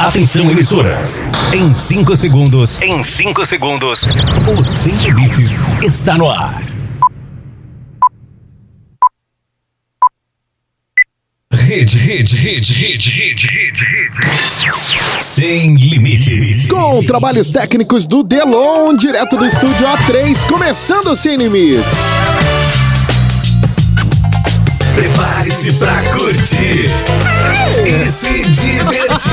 Atenção, emissoras. Em 5 segundos. Em 5 segundos. O Sem Limites está no ar. Rede, rede, rede, rede, rede, rede, rede. Sem limites. Com trabalhos técnicos do Delon, direto do estúdio A3, começando Sem Limites. Prepare-se pra curtir e se divertir.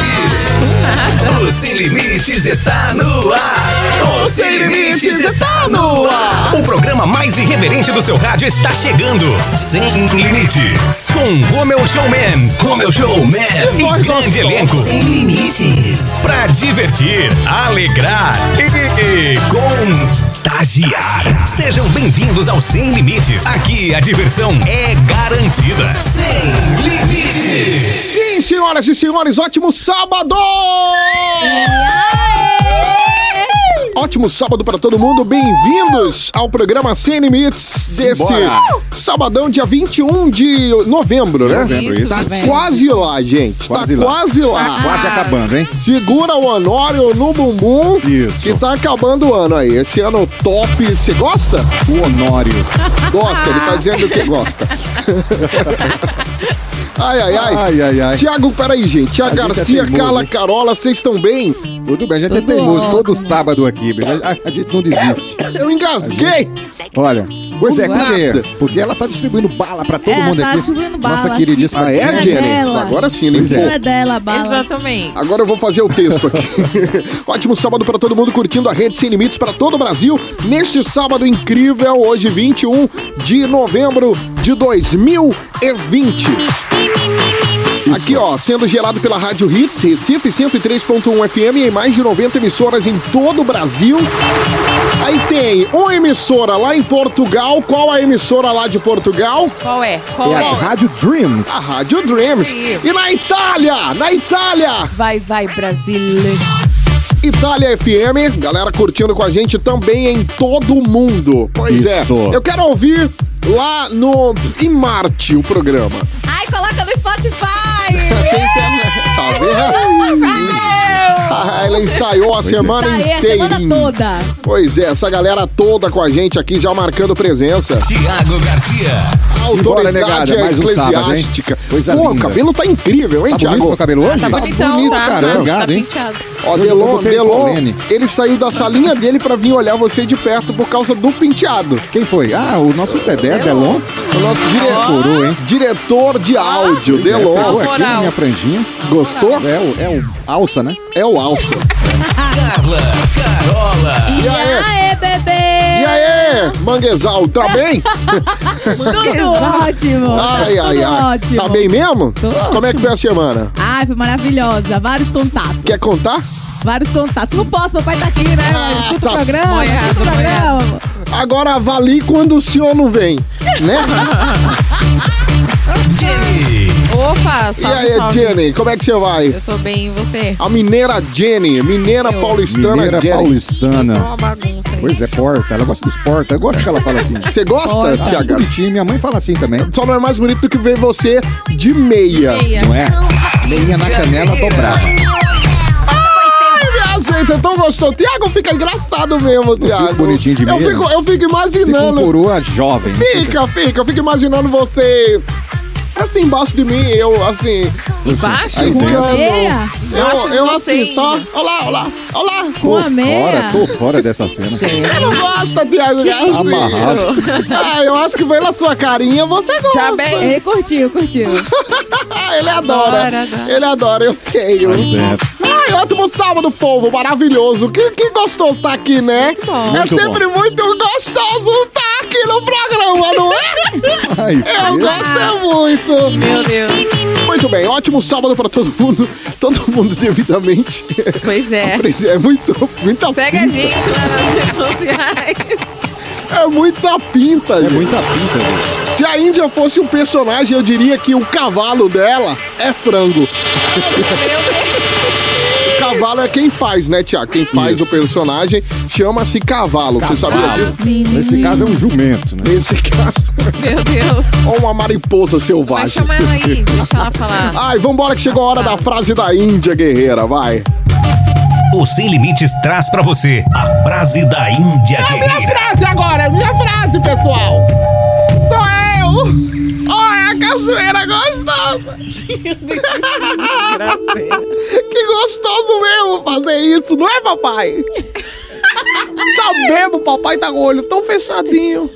O Sem Limites está no ar. O Sem Limites está no ar. O programa mais irreverente do seu rádio está chegando. Sem Limites. Com Romeu Showman, Romeu Showman e grande elenco. Sem Limites. Pra divertir, alegrar e Sejam bem-vindos ao Sem Limites. Aqui a diversão é garantida. Sem Limites. Sim, senhoras e senhores, ótimo sábado! Ótimo sábado para todo mundo, bem-vindos ao programa Sem Limites desse Simbora. sabadão, dia 21 de novembro, né? Novembro, isso. Tá velho. quase lá, gente. Quase tá lá. quase lá. Quase acabando, hein? Segura o Honório no bumbum. Isso. Que tá acabando o ano aí. Esse ano top. Você gosta? O Honório. Gosta, ele tá dizendo que gosta. ai, ai, ai. Ai, ai, ai. Tiago, peraí, gente. Tiago gente é Garcia, teimoso, Carla? Carola, vocês estão bem? Tudo bem, a gente é Tudo teimoso ótimo. todo sábado aqui, a, a gente não desiste. Eu engasguei. Olha, pois é, porque, porque ela tá distribuindo bala pra todo É, mundo tá aqui. distribuindo bala Nossa queridíssima Ah, é, É Jenny? Agora sim, Pois limpou. Não é dela, bala. Exatamente. Agora eu vou fazer o texto aqui. Ótimo sábado para todo mundo curtindo a rede Sem Limites para todo o Brasil. Neste sábado incrível, hoje 21 de novembro de 2020. Aqui, ó, sendo gerado pela Rádio Hits, Recife 103.1 FM em mais de 90 emissoras em todo o Brasil. Aí tem uma emissora lá em Portugal. Qual a emissora lá de Portugal? Qual é? Qual É a é? Rádio Dreams. A Rádio Dreams. E na Itália, na Itália, Vai, vai, Brasil. Itália FM, galera curtindo com a gente também em todo o mundo. Pois Isso. é, eu quero ouvir lá no em Marte o programa. Ai, coloca no Spotify! Tem internet, tá vendo? Ah, ela ensaiou a semana Tá aí a inteira. semana toda. Pois é, essa galera toda com a gente aqui já marcando presença. Tiago Garcia. Autoridade negada, mais um sábado, hein? eclesiástica. Coisa Pô, o linda. cabelo tá incrível, hein, Tá bonito Thiago? meu cabelo hoje? Tá bonitão, bonito, tá? caramba. Obrigado, tá hein? penteado. Ó, Delon, Delon, ele saiu da salinha dele pra vir olhar você de perto por causa do penteado. Quem foi? Ah, o nosso Dedé, Delon. O nosso diretor, hein? diretor de áudio, Pois é, Delon. pegou aqui na minha franjinha. Gostou? É o, é o alça, né? É o Alça. Carla, Carola. E aí, bebê? E aí, Manguezal, tá bem? Tudo ótimo. Ai, ai, ai. ótimo. Tá bem mesmo? Tô Como é que foi a semana? Ai, foi maravilhosa. Vários contatos. Quer contar? Vários contatos. Não posso, meu pai tá aqui, né? Ah, escuta tá o programa, moiado, escuta o programa. Agora avalie quando o senhor não vem, né? Opa, E salve, aí, salve. Jenny, como é que você vai? Eu tô bem, e você? A mineira Jenny, mineira Eu. paulistana Mineira Jenny. Eu sou paulistana. uma bagunça. Pois é, porta. Ela gosta dos porta. Eu gosto que ela fala assim. Você gosta. Ah, Tiago? Minha mãe fala assim também. Só não é mais bonito do que ver você de meia. Meia. Não é? Meia na canela dobrada. Ai, minha gente, eu tão gostoso. Tiago fica engraçado mesmo, Tiago. bonitinho de eu meia? fico, eu fico Fica um imaginando. coroa jovem. Fica, fica. Eu fico imaginando você. Assim, embaixo de mim, eu, assim. Embaixo? Aí Com a meia? Eu, eu assim, só. ainda. Olha lá, olha lá, olha lá. Com a meia? Fora, tô fora dessa cena. Você não gosta, Tiago, né? Assim. Amarrado. Ah, eu acho que pela sua carinha você gosta. Já bem. Ele curtiu, curtiu. Ah, ele adora. Adora, adora. Ele adora, eu sei. Eu... Ai, ótimo sábado, povo, maravilhoso. Que, que gostoso tá aqui, né? Muito bom. É Muito sempre muito gostoso tá aqui no programa, não é? Ai, Eu gosto é muito. Meu Deus. Muito bem, ótimo sábado pra todo mundo. Todo mundo devidamente. Pois é. É muito, muita Segue a gente lá nas redes sociais. É muita pinta, É gente. muita pinta, gente. Se a Índia fosse um personagem, eu diria que o cavalo dela é frango. Meu Deus. Cavalo é quem faz, né, Tiago? Quem faz Isso. o personagem chama-se cavalo. Você sabia disso? Nesse caso é um jumento, né? Nesse caso, Meu Deus. ou uma mariposa Vai selvagem. chamar ela aí, deixa ela falar. Ai, vambora que chegou a hora da frase da Índia Guerreira, vai. O Sem Limites traz pra você a frase da Índia Guerreira. frase agora, é minha frase, pessoal. Sou eu. A cachoeira gostosa. Que gostoso mesmo fazer isso, não é, papai? Tá mesmo, papai tá com o olho tão fechadinho.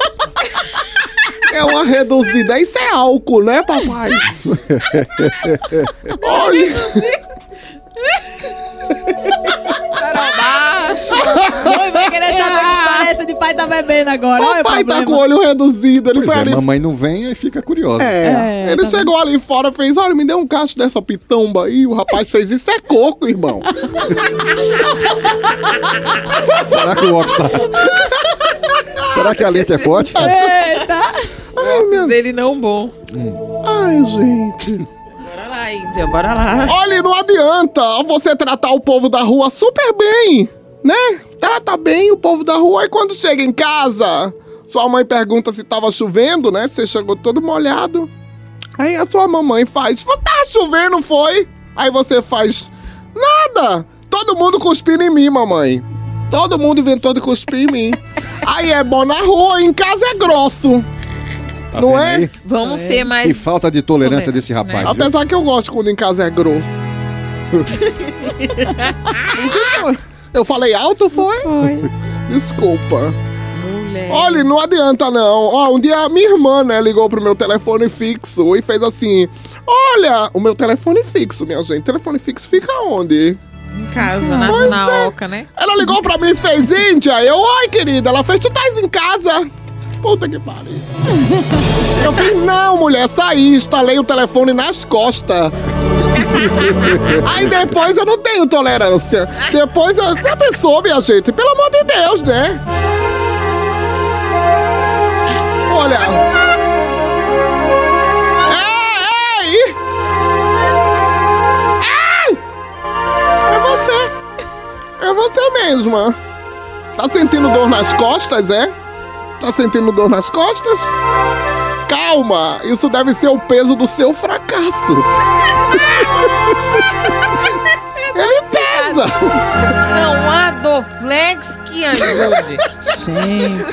É uma reduzida. Isso é álcool, né, papai? Olha. Carol baixo. Mãe vai querer saber que história é essa de pai tá bebendo agora. Olha o Papai tá problema. com o olho reduzido. Ele Pois foi é, ali. mamãe não vem e fica curiosa. É, É, ele tá chegou ali fora fez: Olha, me deu um cacho dessa pitomba aí. O rapaz fez: Isso é coco, irmão. Será que o óculos tá... Será que a letra é forte? Eita. Ai, meu Dele não bom. Ai, gente. Bora lá, Índia, bora lá. Olha, não adianta você tratar o povo da rua super bem, né? Trata bem o povo da rua. E quando chega em casa, sua mãe pergunta se tava chovendo, né? Você chegou todo molhado. Aí a sua mamãe faz: Tá chovendo, foi? Aí você faz: Nada. Todo mundo cuspindo em mim, mamãe. Todo mundo inventou de cuspir em mim. Aí é bom na rua, em casa é grosso. Tá não é? aí? Vamos ser Que mais. falta de tolerância desse rapaz. né? viu? Apesar que eu gosto quando em casa é grosso. eu falei alto, foi? Foi. Desculpa. Mulher. Olha, não adianta não. Ó, um dia a minha irmã, né, ligou pro meu telefone fixo e fez assim: Olha, o meu telefone fixo, minha gente. Telefone fixo fica onde? Em casa, na, Pois na é. oca, né? Ela ligou pra mim e fez Índia. Eu, oi, querida. Ela fez, tu estás em casa? Puta que pariu. Eu fiz, não, mulher, saí, instalei o telefone nas costas. Aí depois eu não tenho tolerância. Depois eu. Já pensou, minha gente? Pelo amor de Deus, né? Olha. Ei, ei! Ei! É você. É você mesma. Tá sentindo dor nas costas, é? Tá sentindo dor nas costas? Calma, isso deve ser o peso do seu fracasso. Ele pesa. Não há Doflex que ajude. Gente.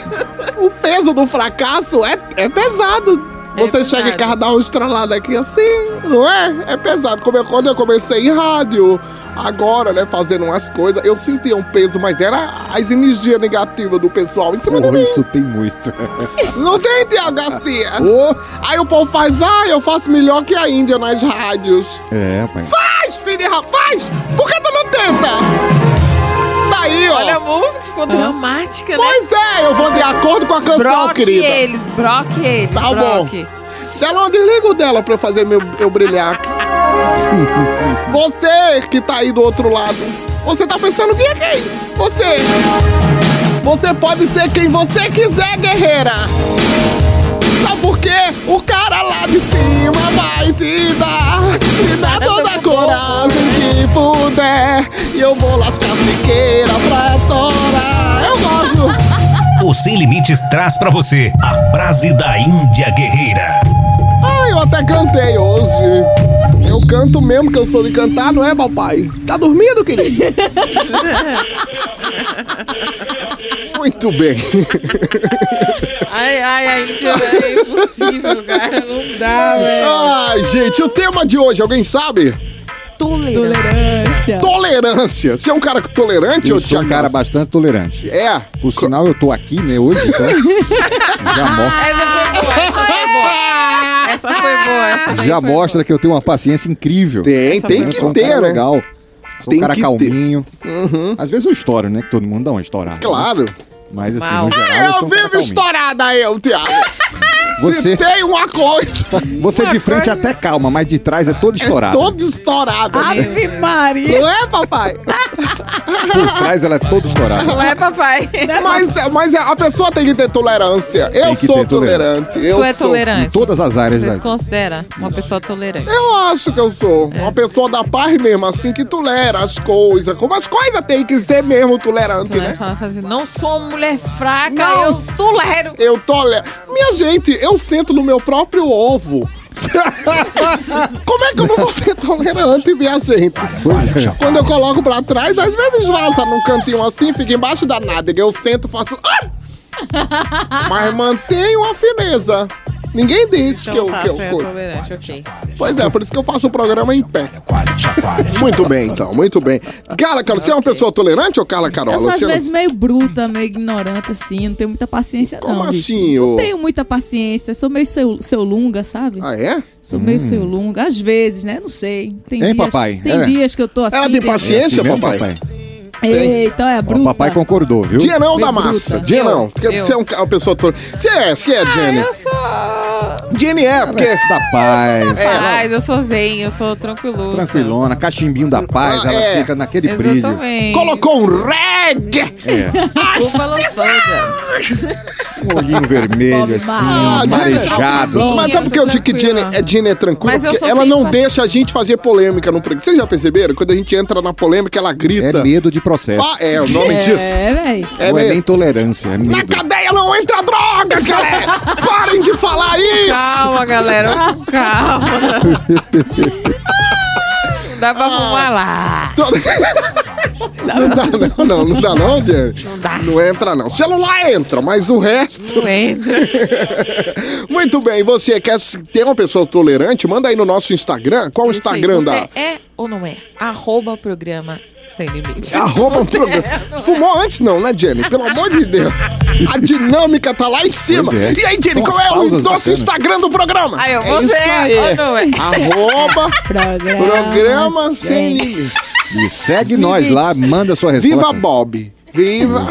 O peso do fracasso é, é pesado. É Você chega em casa, dá uma estralada aqui assim, não é? É pesado. Como eu- quando eu comecei em rádio, agora, né, fazendo umas coisas, eu sentia um peso, mas era as energias negativas do pessoal em cima de Pô, mim. isso tem muito. Não tem, Tiago Garcia? Ô! Aí o povo faz, ah, eu faço melhor que a Índia nas rádios. É, pai. Faz, filho de rapaz! Por que tu não tenta? Ó. Olha a música, ficou dramática, né? Pois é, eu vou de acordo com a canção, Broque querida. eles, broque eles. Tá bom. broque. Dela, desliga o dela pra eu fazer meu, eu brilhar aqui. Você que tá aí do outro lado, você tá pensando quem é quem? Você. Você pode ser quem você quiser, guerreira. Sabe por quê? O cara lá de cima vai te dar. Te dá toda a coragem que puder. E eu vou lascar siqueira pra torar. Eu gosto. O Sem Limites traz pra você a frase da Índia Guerreira. Ah, eu até cantei hoje. Eu canto mesmo que eu sou de cantar, não é, papai? Tá dormindo, querido? Muito bem. Ai, ai, ai, é impossível, cara. Não dá, velho. Ai, gente, o tema de hoje, alguém sabe? Tolerância. Tolerância. Você é um cara tolerante, Eu ô sou um Thiago? cara bastante tolerante. É. Por sinal, eu tô aqui, né, hoje, então. já, mo- Essa foi boa, essa foi boa. Essa foi boa, essa daí já foi mostra que eu tenho uma paciência incrível. Tem, Essa tem foi eu que um ter, cara né? legal. Sou Tem um cara que calminho. Às vezes eu estouro, né? Que todo mundo dá uma estourada. Claro. Mas assim, Mal. no geral, eu Eu sou um cara vivo calminho. estourada, eu, Thiago. Você, Se tem uma coisa, você de frente até calma, mas de trás é todo é estourado. todo estourado. né? Ave Maria. Não é, papai? Por trás ela é toda estourada. Não é, papai? Mas, mas a pessoa tem que ter tolerância. Eu Tem que sou ter tolerância. tolerante. Eu Tu é sou. Em tolerante? todas as áreas Você da se considera uma pessoa tolerante? Eu acho que eu sou uma pessoa da paz mesmo, assim, que tolera as coisas. Como as coisas tem que ser mesmo tolerante, Tu vai né? falar assim, não sou uma mulher fraca, Não. eu tolero. Eu tolero. Minha gente, eu sento no meu próprio ovo. Como é que eu não vou ser tolerante, minha gente? Quando eu coloco pra trás, às vezes vaza num cantinho assim, fica embaixo da nádega. Eu sento e faço. "Ah!" Mas mantenho a fineza. Ninguém diz que eu. Então tá, que eu você é fui. tolerante, ok. Pois é, por isso que eu faço o programa em pé. Muito bem, então, muito bem. Carla, Carol, você é uma pessoa tolerante ou Carla Carola? Eu sou às Você não- vezes meio bruta, meio ignorante, assim. Não tenho muita paciência, Como não. bicho. assim, ô? Não tenho muita paciência. Sou meio seu, seu lunga, sabe? Ah, é? Sou meio seu lunga. Às vezes, né? Não sei. Tem Hein, dias, papai? Tem É. dias que eu tô assim. Ela tem tem- paciência, mesmo, papai? Eita, é Ó, bruta. O papai concordou, viu? Dia não da Bem massa. bruta. Dia Eu, não. Porque eu. você é um uma pessoa tolerante. Você é, você é, Jenny. Ah, eu sou... Jenny é, porque. Da paz. Paz, eu sou zen, eu sou tranquiluça. Tranquilona, cachimbinho da paz, Ah, ela é. fica naquele brilho. Exatamente. Colocou um reggae! É. Um olhinho vermelho, assim, Ah, marejado. Jenny. Mas sabe por que eu digo que Jenny é, Jenny é tranquila? Mas eu Porque sou ela não deixa a gente fazer polêmica no programa. Vocês já perceberam? Quando a gente entra na polêmica, ela grita. É medo de processo. Ah, é, o nome disso. É, velho. É Não é nem tolerância, é Na cadeia não entra drogas, galera! Parem de falar isso! Calma, galera, calma. Dá pra fumar lá. Não dá, não, não, não dá, não, Jenny. Não dá. Não entra, não. Celular entra, mas o resto. Não entra. Muito bem, você quer ter uma pessoa tolerante? Manda aí no nosso Instagram. Qual o Instagram você da. é ou não é? Arroba programa sem limites. Arroba um programa. Fumou antes, não, né, Jenny? Pelo amor de Deus. A dinâmica tá lá em cima. É. E aí, Jenny, São qual é o nosso bacanas. Instagram do programa? Aí, ó, É isso é aí. ou não é? Arroba Programa, programa sem sem- limites. E segue nós lá, manda sua resposta. Viva Bob. Viva.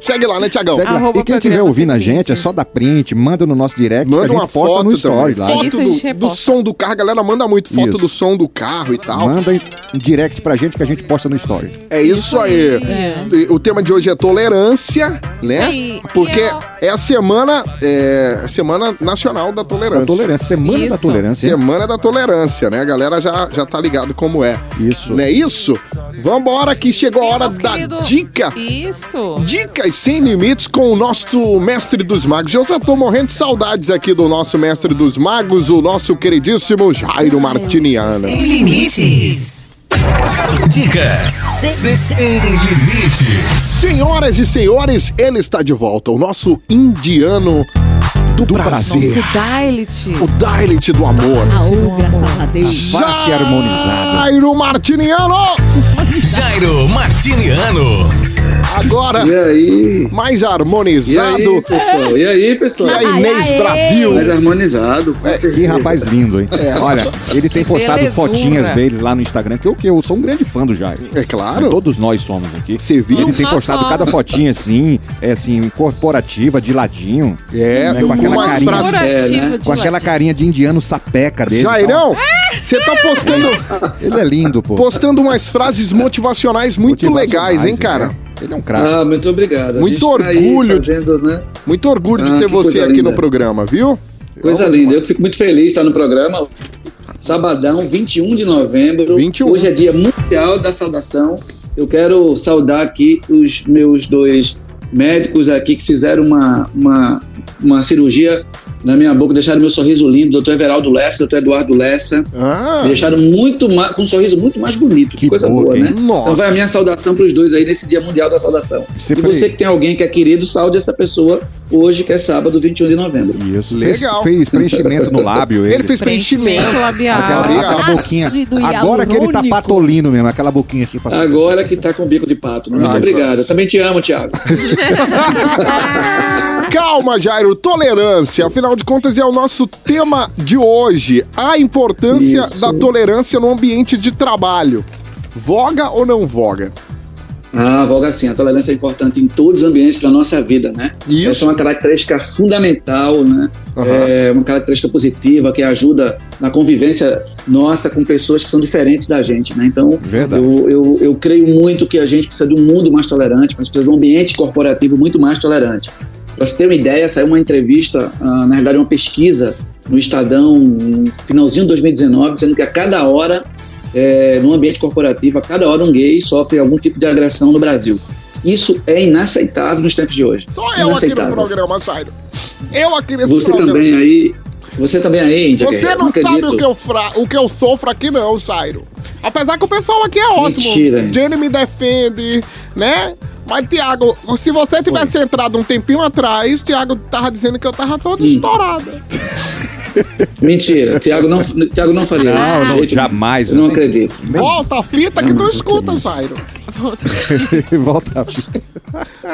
Segue lá, né, Tiagão? Segue lá. E quem estiver ouvindo a gente, é só dar print, manda no nosso direct, que a Manda gente uma foto no story lá. Foto do, do som do carro. A galera manda muito foto Isso. do som do carro e tal. Manda em direct pra gente que a gente posta no story. É isso aí. E O tema de hoje é tolerância, né? Porque eu- é a semana, é, a semana nacional da tolerância. Da tolerância, semana da Isso. tolerância. hein? Semana da tolerância, né? A galera já, já tá ligado como é. Isso. Não é isso? Vambora que chegou a hora da querido- dica. Isso. Dicas sem limites com o nosso mestre dos magos. Eu já tô morrendo de saudades aqui do nosso mestre dos magos, o nosso queridíssimo Jairo Martiniano. Sem limites. Dicas sem limites. Senhoras e senhores, ele está de volta, o nosso indiano do, prazer. Nosso Dalit. O Dalit do amor. Aô, graças a Deus. Face harmonizada. Jairo Martiniano! Jairo Martiniano. Agora, E aí? mais E harmonizado aí, pessoal? E aí, que pessoal? a Inês Ai, ai, Brasil. Mais harmonizado. com Que rapaz lindo, hein? Olha, ele tem postado Belezura. fotinhas dele lá no Instagram, que eu, que eu sou um grande fã do Jairo. É claro. Todos nós somos aqui. Você viu? Ele tem postado cada fotinha assim, é assim, corporativa, de ladinho. É, né, com com aquela umas carinha, É, né? de com aquela carinha de indiano sapeca dele. Jairão, você tá postando, Ele é lindo, pô. postando umas frases motivacionais muito Motivacionais, legais, hein, cara? né? Ele é um craque. Ah, muito obrigado. A Muito tá orgulho. fazendo, né? Muito orgulho de Ah, ter que você aqui no linda. programa, viu? Coisa linda. Eu fico muito feliz de estar no programa. Sabadão, 21 de novembro. 21. Hoje é dia mundial da saudação. Eu quero saudar aqui os meus dois médicos aqui que fizeram uma, uma, uma cirurgia na minha boca, deixaram meu sorriso lindo, doutor Everaldo Lessa, doutor Eduardo Lessa. Ah, Me deixaram muito mais, com um sorriso muito mais bonito. Que, coisa boa, boa, né? Nossa. Então vai a minha saudação para os dois aí nesse Dia Mundial da Saudação. Você e você que tem alguém que é querido, saude essa pessoa hoje, que é sábado, 21 de novembro. Isso. Legal. Fez, fez preenchimento no lábio. Ele, ele fez Preenchimento preenchimento. labial. Aquela, aquela boquinha. Agora que ele tá patolino mesmo, aquela boquinha aqui pra Agora que tá com bico de pato. Muito Ah, obrigado. Eu também te amo, Thiago. Calma, Jairo, tolerância. Afinal de contas, é o nosso tema de hoje. A importância Isso. da tolerância no ambiente de trabalho. Voga ou não voga? Ah, Volga sim. A tolerância é importante em todos os ambientes da nossa vida, né? Isso. Essa é uma característica fundamental, né? Aham. É uma característica positiva que ajuda na convivência nossa com pessoas que são diferentes da gente, né? Então, eu, eu, eu creio muito que a gente precisa de um mundo mais tolerante, mas precisa de um ambiente corporativo muito mais tolerante. Para você ter uma ideia, saiu uma entrevista, ah, na verdade, uma pesquisa no Estadão, no finalzinho de 2019, dizendo que a cada hora, é, no ambiente corporativo, a cada hora um gay sofre algum tipo de agressão no Brasil. Isso é inaceitável nos tempos de hoje. Só eu aqui no programa, Jairo. Eu aqui nesse Você programa. também aí. Você também aí, Índia. Você Guerreiro, não sabe o que, eu fra- o que eu sofro aqui, não, Jairo. Apesar que o pessoal aqui é ótimo. Mentira. Jenny me defende, né? Mas, Tiago, se você tivesse entrado um tempinho atrás, Tiago tava dizendo que eu tava Hum. toda estourada. Mentira, Tiago não, Thiago não faria isso. Não, de não, nenhum. jamais. Eu não acredito. Volta a fita que tu escuta, Jairo. Volta a fita.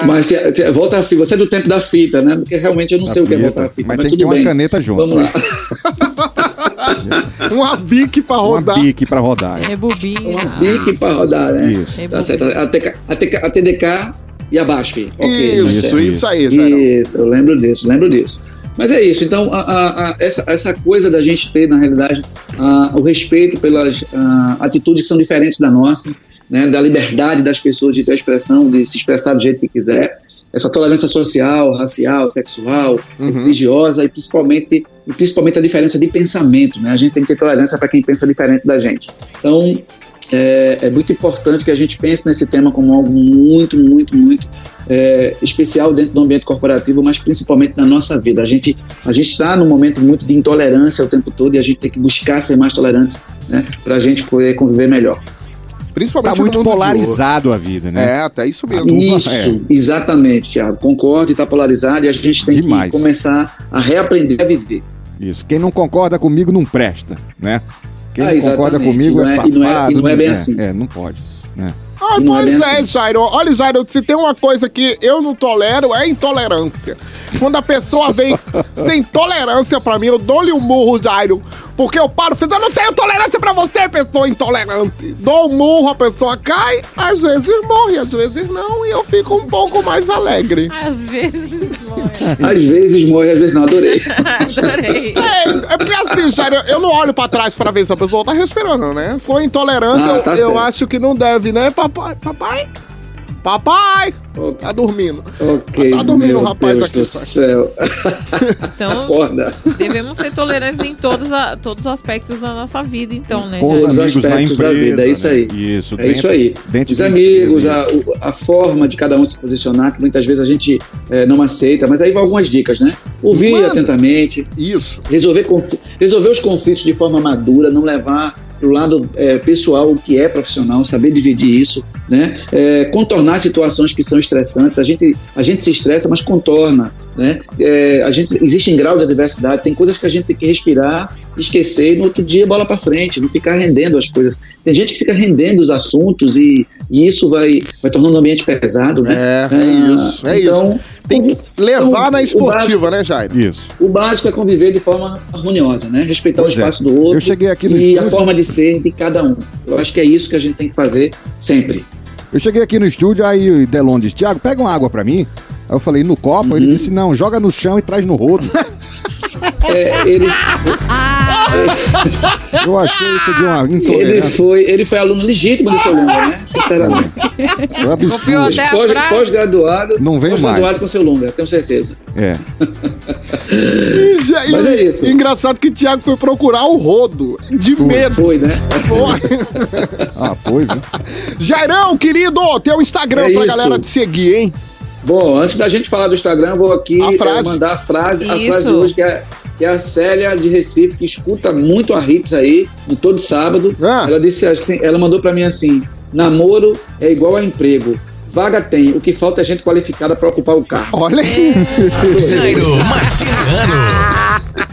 Mas Thi- volta a fita. Você é do tempo da fita, né? Porque realmente eu não Da sei o que é fita. voltar a fita. Mas Mas, tem que ter uma bem. caneta junto. Vamos lá. Uma bique pra Uma rodar. bique pra rodar. é. Rebobina. Uma bique pra rodar, né? Isso. Tá certo. A, TK, a, TK, a TDK e abaixo, filho. Ok, isso, tá isso, aí, Jairo. Isso, eu lembro disso, lembro disso. Mas é isso, então a- a- a- essa, essa coisa da gente ter, na realidade, a- o respeito pelas a, atitudes que são diferentes da nossa, né, da liberdade das pessoas de ter expressão, de se expressar do jeito que quiser, essa tolerância social, racial, sexual, Uhum. religiosa e principalmente, e principalmente a diferença de pensamento. Né? A gente tem que ter tolerância para quem pensa diferente da gente. Então, é, é muito importante que a gente pense nesse tema como algo muito, muito, muito é, especial dentro do ambiente corporativo, mas principalmente na nossa vida. A gente a gente está num momento muito de intolerância o tempo todo e a gente tem que buscar ser mais tolerante, né, para a gente poder conviver melhor. Principalmente Tá no muito polarizado a vida, né? É, até isso mesmo. Isso, exatamente, Thiago. Concordo, está polarizado e a gente tem Demais. que começar a reaprender a viver. Isso. Quem não concorda comigo não presta, né? Quem Ah, não concorda comigo E é não é- safado. e não é- e não é bem assim. É, não pode. né? Ah, não é pois é, assim. Jairo. Olha, Jairo, se tem uma coisa que eu não tolero, é intolerância. Quando a pessoa vem sem tolerância pra mim, eu dou-lhe um murro, Jairo. Porque eu paro, fiz, eu não tenho tolerância pra você, pessoa intolerante. Dou um murro, a pessoa cai, às vezes morre, às vezes não, e eu fico um pouco mais alegre. Às vezes, morre. Às vezes morre, às vezes não. Adorei. Adorei. É, é porque assim, Jairo, eu não olho pra trás pra ver se a pessoa tá respirando, né? Foi intolerante, Ah, eu, tá eu certo. acho que não deve, né? Papai, papai, papai, tá dormindo. Ok, Tá dormindo o rapaz Deus aqui, do céu. Então, Acorda. devemos ser tolerantes em todos, a- todos os aspectos da nossa vida, então, né? Com os Todos os amigos na aspectos da empresa. vida, é isso né? aí. Isso. É isso aí. Dentro Os amigos, a, a forma de cada um se posicionar, que muitas vezes a gente eh, não aceita, mas aí vão algumas dicas, né? Ouvir Manda. atentamente, Isso. resolver, resolver os conflitos de forma madura, não levar para o lado eh, pessoal o que é profissional, saber dividir isso, né? Eh, contornar situações que são estressantes. A gente, a gente se estressa, mas contorna, né? Eh, a gente existe em grau de adversidade, tem coisas que a gente tem que respirar, esquecer e no outro dia bola para frente, não ficar rendendo as coisas. Tem gente que fica rendendo os assuntos e, e isso vai, vai tornando o ambiente pesado, né? É, é Ah, isso, é então, isso. Tem que levar então, na esportiva, né, Jairo? Isso. o básico é conviver de forma harmoniosa, né? Respeitar Pois o é. espaço do outro Eu cheguei aqui no e a estúdio- forma de ser de cada um. Eu acho que é isso que a gente tem que fazer sempre. Eu cheguei aqui no estúdio, aí o Delon disse, Tiago, pega uma água pra mim. Aí eu falei, no copo? Uhum. Ele disse, não, joga no chão e traz no rodo. É, ele, Eu achei isso de uma ele, intolerância. foi, ele foi aluno legítimo do seu Lunga, né? Sinceramente. Foi Copiou absurdo. a Pós-. Pós-graduado. Não veio Pós-graduado mais. com seu Lunga, tenho certeza. É. E, Mas é isso. Engraçado que o Thiago foi procurar o rodo. De medo. Foi, né? Foi. Ah, foi, viu? Jairão, querido, tem um Instagram É pra isso. galera te seguir, hein? Bom, antes da gente falar do Instagram, eu vou aqui A eh, frase. mandar a frase, a Isso. frase de hoje, que é, que é a Célia de Recife, que escuta muito a Hits aí, no todo sábado. Ah. Ela disse assim, ela mandou pra mim assim: namoro é igual a emprego. Vaga tem, o que falta é gente qualificada pra ocupar o carro. Olha aí. Jairo Martiniano.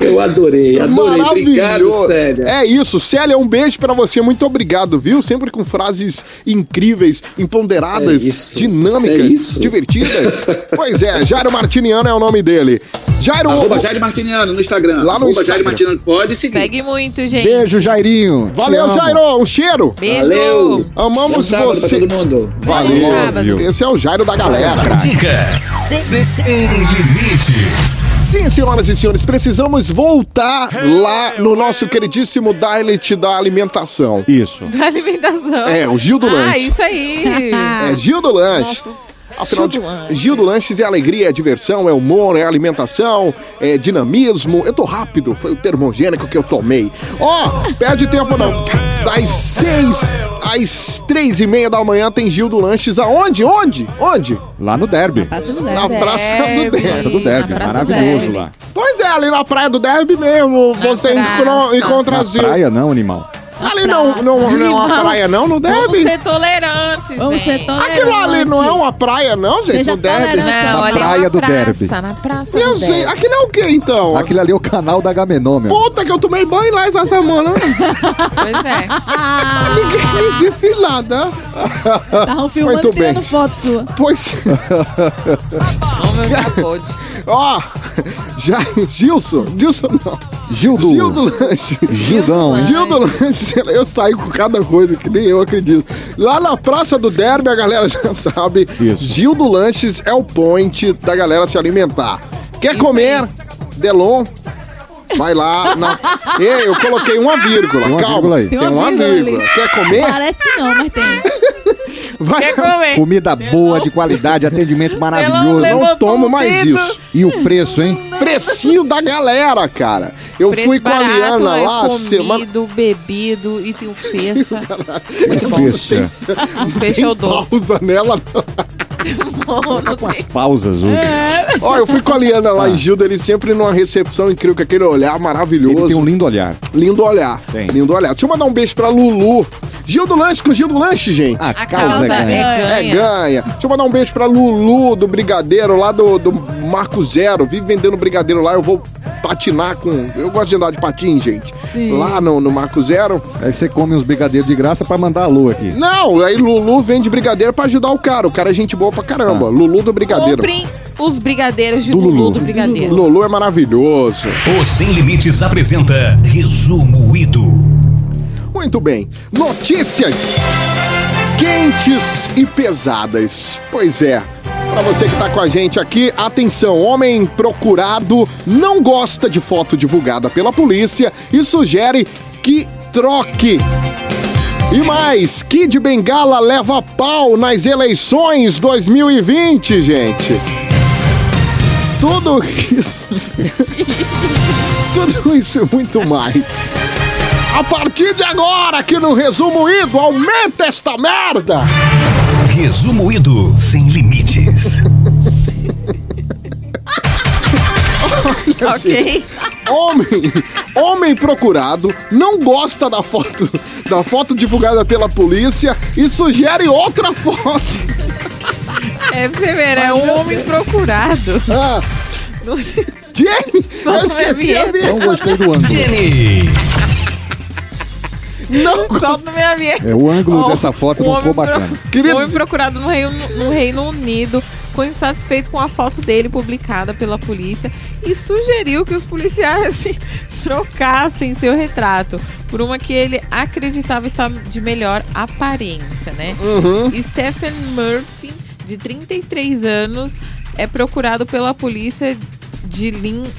Eu adorei, adorei. Obrigado, Maravilhoso. Célia. É isso, Célia, um beijo pra você. Muito obrigado, viu? Sempre com frases incríveis, empoderadas, É isso. dinâmicas, É isso. divertidas. pois é, Jairo Martiniano é o nome dele. Jairo, Arroba Jair Martiniano no Instagram. Lá no Arroba Instagram. Jair Martiniano. Pode seguir. Segue muito, gente. Beijo, Jairinho. Valeu. Jairo, um cheiro. Beijo. Valeu. Amamos Bom você. pra todo mundo. Valeu. Óbvio. Esse é o Jairo da galera. Dicas sem limites. Sim, senhoras e senhores, precisamos voltar lá no nosso queridíssimo Diet da alimentação. Isso. Da alimentação. É, o Gil do Ah, Lanche. isso aí. É Gil do Lanche. Nossa, Afinal de Gil do Lanche. Gil do Lanches é alegria, é diversão, é humor, é alimentação, é dinamismo. Eu tô rápido, foi o termogênico que eu tomei. Ó, perde tempo não. Das seis às três e meia da manhã tem Gil do Lanches aonde? Onde? Onde? Lá no derby. Passa no Na derby. Praça do Derby. Praça do derby. Na Praça do Maravilhoso Derby. lá. Pois é, ali na praia do Derby mesmo. você encontro- praça. encontra Na Gil. praia não, animal. Ali não, não, não é uma praia não, no Vamos Derby? ser tolerantes, Vamos gente. ser tolerantes. Aquilo ali não é uma praia não, gente, Seja no Derby. tolerante. Não, Na ali é praia do praça, derby. Na praça Eu do sei, derby. aquilo é o que então? Aquilo ali é o canal da Gamenon, meu. Puta que eu tomei banho lá essa semana. Pois é. Ninguém disse nada. Estavam filmando Muito e tirando bem. foto sua. Pois, Não, meu já pôde. ó, já, Gilson, Gilson não. Gildo. Gil do Lanche. Gildão, hein? Gil do Lanche, eu saio com cada coisa que nem eu acredito. Lá na Praça do Derby, a galera já sabe. Isso. Gil do Lanches é o point da galera se alimentar. Quer comer? Delon. Vai lá na. Ei, eu coloquei uma vírgula. Tem uma Calma. vírgula aí. Tem Tem uma vírgula. Quer comer? Parece que não, mas tem. Vai. Quer comer? Comida boa, de qualidade, atendimento maravilhoso. Não tomo mais isso. E o preço, hein? Precinho da galera, cara. Eu Preço fui com a Liana é lá comido, semana. bebido e tem o fecha. Que fecha. O fecha é o doce. Pausa nela. não. Tá com as pausas hoje. Ó, eu fui com a Liana lá em Gilda, ele sempre numa recepção incrível, com aquele olhar maravilhoso. Ele tem um lindo olhar. Lindo olhar. Tem. Lindo olhar. Deixa eu mandar um beijo pra Lulu. Gil do Lanche com Gil do Lanche, gente. A, A causa causa ganha. É, ganha. ganha. Deixa eu mandar um beijo pra Lulu do Brigadeiro, lá do, do Marco Zero. Vive vendendo brigadeiro lá, eu vou patinar com. Eu gosto de andar de patins, gente. Sim. Lá no, no Marco Zero. Aí você come uns brigadeiros de graça pra mandar alô aqui. Não, aí Lulu vende brigadeiro pra ajudar o cara. O cara é gente boa pra caramba. Lulu do Brigadeiro. Comprem os brigadeiros de Do Lulu, Lulu. do Brigadeiro. Lulu é maravilhoso. O Sem Limites apresenta Resumo Ido. Muito bem. Notícias quentes e pesadas. Pois é. Pra você que tá com a gente aqui, atenção, homem procurado não gosta de foto divulgada pela polícia e sugere que troque. E mais, Kid Bengala leva pau nas eleições 2020, gente. Tudo isso. Tudo isso e muito mais. A partir de agora, aqui no Resumo Ido, aumenta esta merda! Resumo Ido Sem Limites. Ok? Homem, homem procurado não gosta da foto, da foto divulgada pela polícia e sugere outra foto. É pra você ver, é um homem procurado. Ah, Jenny, Só eu não é esqueci a vinheta. Não minha. gostei do ângulo. Jenny. Não, minha vinheta. É, o ângulo Ó, dessa foto não ficou pro- bacana. Querido- Um homem procurado no Reino, no Reino Unido ficou insatisfeito com a foto dele publicada pela polícia e sugeriu que os policiais assim, trocassem seu retrato por uma que ele acreditava estar de melhor aparência, né? Uhum. Stephen Murphy, de 33 anos, é procurado pela polícia de Lin-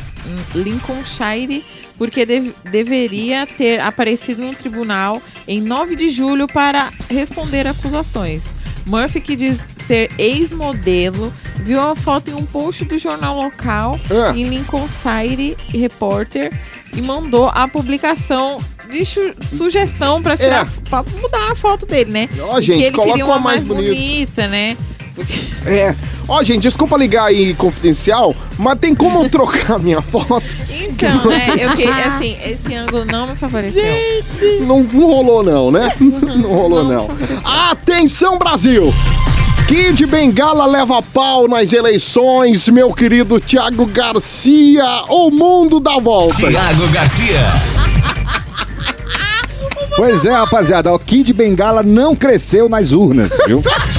Lincolnshire porque deve- deveria ter aparecido no tribunal em 9 de julho para responder acusações. Murphy, que diz ser ex-modelo, viu a foto em um post do jornal local Ah. em Lincolnshire Reporter e mandou a publicação de sugestão para tirar, É. para mudar a foto dele, né? Ó, gente, que ele coloca uma uma mais mais bonita. bonita, né? É. Ó, gente, desculpa ligar aí confidencial, mas tem como eu trocar minha foto? Então, né? Eu que, assim, esse ângulo não me favoreceu. Não rolou não, né? Não rolou não. Atenção, Brasil! Kid Bengala leva pau nas eleições, meu querido Thiago Garcia. O mundo dá volta. Tiago Garcia. Pois é, rapaziada, o Kid Bengala não cresceu nas urnas, viu?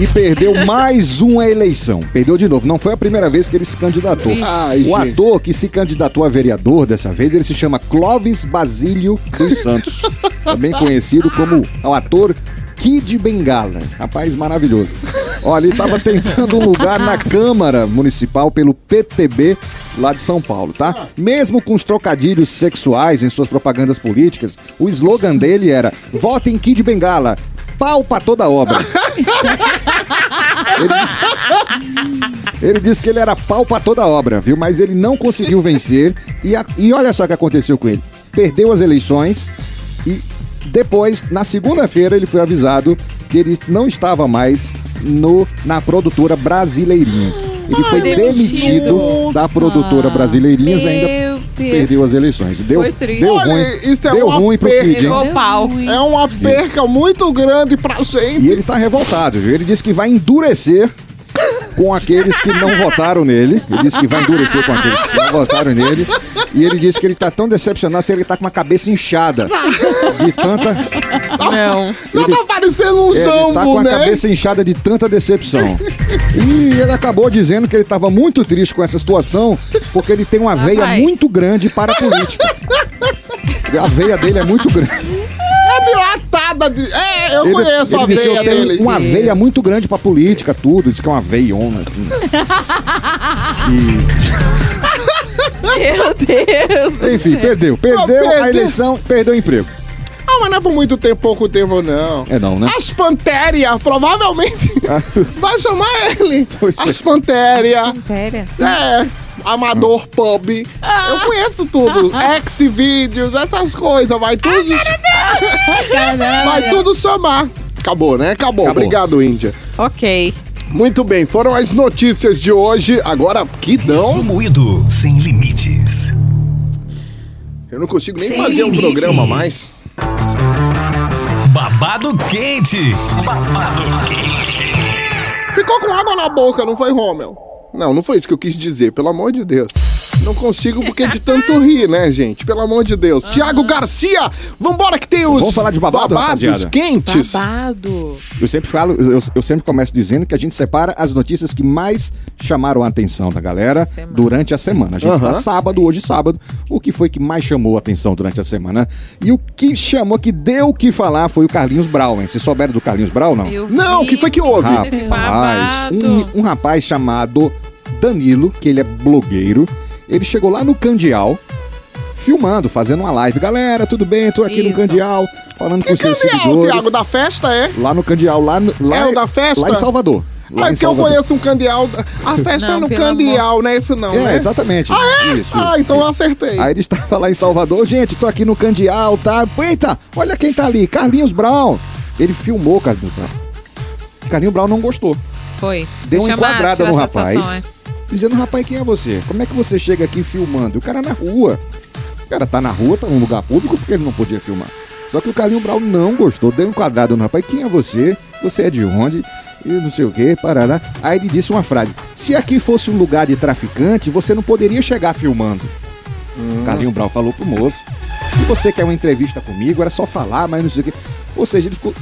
e perdeu mais uma eleição. Perdeu de novo. Não foi a primeira vez que ele se candidatou. Ai, o ator que se candidatou a vereador dessa vez, ele se chama Clóvis Basílio dos Santos. também conhecido como o ator Kid Bengala. Rapaz maravilhoso. Olha, ele estava tentando um lugar na Câmara Municipal pelo PTB lá de São Paulo, tá? Mesmo com os trocadilhos sexuais em suas propagandas políticas, o slogan dele era: votem Kid Bengala, pau pra toda obra. Ele disse, ele disse que ele era pau pra toda obra, viu? Mas ele não conseguiu vencer. E, a- e olha só o que aconteceu com ele. Perdeu as eleições e depois, na segunda-feira, ele foi avisado que ele não estava mais no, na produtora Brasileirinhas. Ele foi demitido. demitido da produtora Brasileirinhas e ainda Meu Deus. perdeu as eleições. Deu, Foi triste. deu Olha, ruim. isso é deu uma ruim pro. Kid, hein? É uma perca muito grande pra gente. E ele tá revoltado, viu? Ele disse que vai endurecer com aqueles que não votaram nele. Ele disse que vai endurecer com aqueles que não votaram nele. E ele disse que ele tá tão decepcionado que ele tá com uma cabeça inchada. De tanta. Não. Já tá parecendo um Ele jambo, tá com a né? cabeça inchada de tanta decepção. E ele acabou dizendo que ele tava muito triste com essa situação, porque ele tem uma veia vai. muito grande para a política. A veia dele é muito grande. É dilatada. De... É, eu Ele, conheço ele a disse, veia eu tenho dele. uma veia muito grande pra política, tudo. Diz que é uma veiona, assim. Meu Deus. Enfim, perdeu. Perdeu perdeu. a eleição, perdeu o emprego. Ah, mas não é por muito tempo, pouco tempo, não. É não, né? As Pantéria, provavelmente. vai chamar ele. Pois é. As Pantéria. Sério? É. Amador Pub. Eu conheço tudo. X-Vídeos, essas coisas. Vai tudo. vai tudo somar. Acabou, né? Acabou. Acabou. Obrigado, Índia. Ok. Muito bem, foram as notícias de hoje. Agora, que dão. Resumido sem limites. Eu não consigo nem Sem fazer um limites. programa mais. Babado quente. Babado quente. Ficou com água na boca, não foi, Romel? Não, não foi isso que eu quis dizer, pelo amor de Deus. Não consigo porque de tanto rir, né, gente? Pelo amor de Deus. Tiago Garcia, vambora que tem os Vamos falar de babado, babados rapaziada? quentes. Babado. Eu sempre falo, eu, eu sempre começo dizendo que a gente separa as notícias que mais chamaram a atenção da galera Semana. durante a semana. A gente Aham. tá sábado, hoje sábado. O que foi que mais chamou a atenção durante a semana? E o que chamou, que deu o que falar foi o Carlinhos Brown, hein? Vocês souberam do Carlinhos Brown, não? Eu Não, o que foi que houve? Rapaz, um, um rapaz chamado Danilo, que ele é blogueiro, ele chegou lá no Candial, filmando, fazendo uma live. Galera, tudo bem? Tô aqui no Isso. Candial, falando com Que seus candial, seguidores. Tiago, da festa, é? Lá no Candial, lá, no- lá, É o da festa? Lá em Salvador. Lá Ah, em é que eu conheço um candial. A festa Não, é no candial, amor. não é isso não, É, né? exatamente. Ah, é? Isso, ah, isso. então eu acertei. Aí ele estava lá em Salvador, gente, tô aqui no Candial, tá? Eita, olha quem tá ali, Carlinhos Brown. Ele filmou Carlinhos Brown. Carlinhos Brown não gostou. Foi. Deu uma Chamar, enquadrada no rapaz, é. Dizendo, rapaz, quem é você? Como é que você chega aqui filmando? O cara na rua. O cara tá na rua, tá num lugar público, porque ele não podia filmar. Só que o Carlinhos Brown não gostou, deu um enquadrado no rapaz, quem é você? Você é de onde? E não sei o que, parará. Aí ele disse uma frase: se aqui fosse um lugar de traficante, você não poderia chegar filmando. Hum. Carlinho Brown falou pro moço. Se você quer uma entrevista comigo, era só falar, mas não sei o quê. Ou seja, ele ficou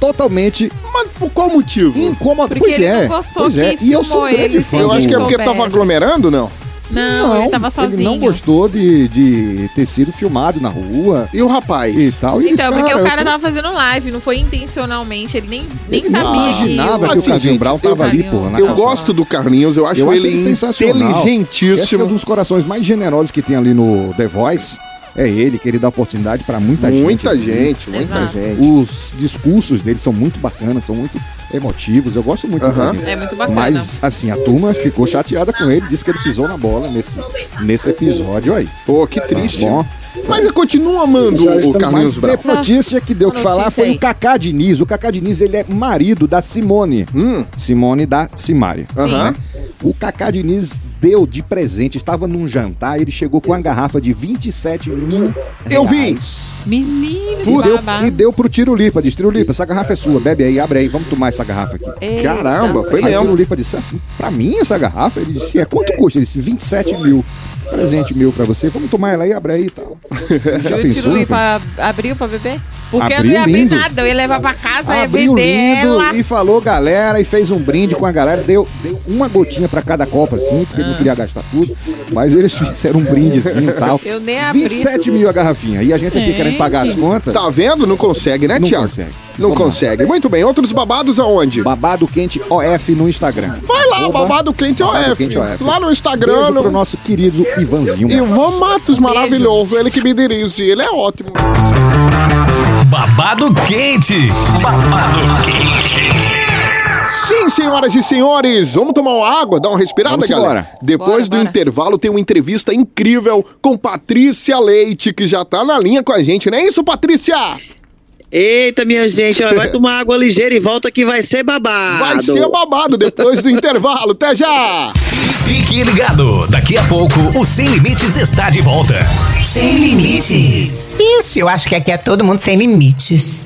totalmente Mas por qual motivo? incômodo. Porque pois ele é, não gostou pois é. que E eu sou grande ele fã Eu acho que é porque soubesse. tava aglomerando, não? Não, ele tava sozinho. Ele não gostou de, de ter sido filmado na rua E o rapaz? e tal. E Então, esse porque o eu cara tô- tava fazendo live, não foi intencionalmente, ele nem, nem Ele sabia. imaginava que, Assim, o Carlinhos Brown eu- tava ali, Carlinhos- pô. na Eu gosto do Carlinhos, eu acho, Eu acho ele ele sensacional. Acho que é inteligentíssimo. um dos corações mais generosos que tem ali no The Voice. É ele, que ele dá oportunidade pra muita, Muita gente. gente, muita Exato. gente. Os discursos dele são muito bacanas, são muito emotivos. Eu gosto muito do Aham. Carlinhos. É muito bacana. Mas, assim, a turma ficou chateada com ele, disse que ele pisou na bola nesse, nesse episódio aí. Pô, que triste. Tá bom. Mas eu continuo amando o Carlinhos Mas Brown. a notícia que deu Uma que falar foi o Cacá Diniz. O Cacá Diniz, ele é marido da Simone. Hum. Simone da Simária. Aham. O Cacá Diniz deu de presente, estava num jantar, ele chegou com uma garrafa de 27 mil Eu vi. Menino, E que deu, e deu pro Tiro Lipa, disse, Tiro Lipa, essa garrafa é sua, bebe aí, abre aí, vamos tomar essa garrafa aqui. Eita, Caramba, foi Aí o mesmo. Tiro Lipa disse assim, pra mim essa garrafa? Ele disse, é, quanto custa? Ele disse, 27 mil. Presente mil pra você, vamos tomar ela aí, abre aí e tal. Já pensou? Tiro? Lipa abriu pra beber? Porque eu Abriu não ia abrir lindo. nada, eu ia levar pra casa, ia Abriu vender lindo ela. e falou galera e fez um brinde com a galera. Deu, deu uma gotinha pra cada copo, assim, porque ele não queria gastar tudo. Mas eles fizeram um brindezinho e tal. Eu nem abri 27 mil a garrafinha. E a gente aqui querendo pagar as contas. Tá vendo? Não consegue, né, Não Tiago? consegue. Não Vamos lá. consegue. Muito bem. Outros babados aonde? Babado Quente OF no Instagram. Vai lá, Arroba babado quente Babado OF. Quente OF. Lá no Instagram. Beijo no- pro nosso querido Ivanzinho. Ivan Matos, maravilhoso. Ele que me dirige. Ele é ótimo. Babado quente. Babado quente. Sim, senhoras e senhores, vamos tomar uma água, dar uma respirada, Vamos galera? embora. Depois Bora, do bora. intervalo tem uma entrevista incrível com Patrícia Leite, que já tá na linha com a gente, não é isso, Patrícia? Eita, minha gente, ó, vai tomar água ligeira e volta que vai ser babado. Vai ser babado depois do intervalo, até já! Fique ligado. Daqui a pouco o Sem Limites está de volta. Sem limites. Isso, eu acho que aqui é todo mundo sem limites.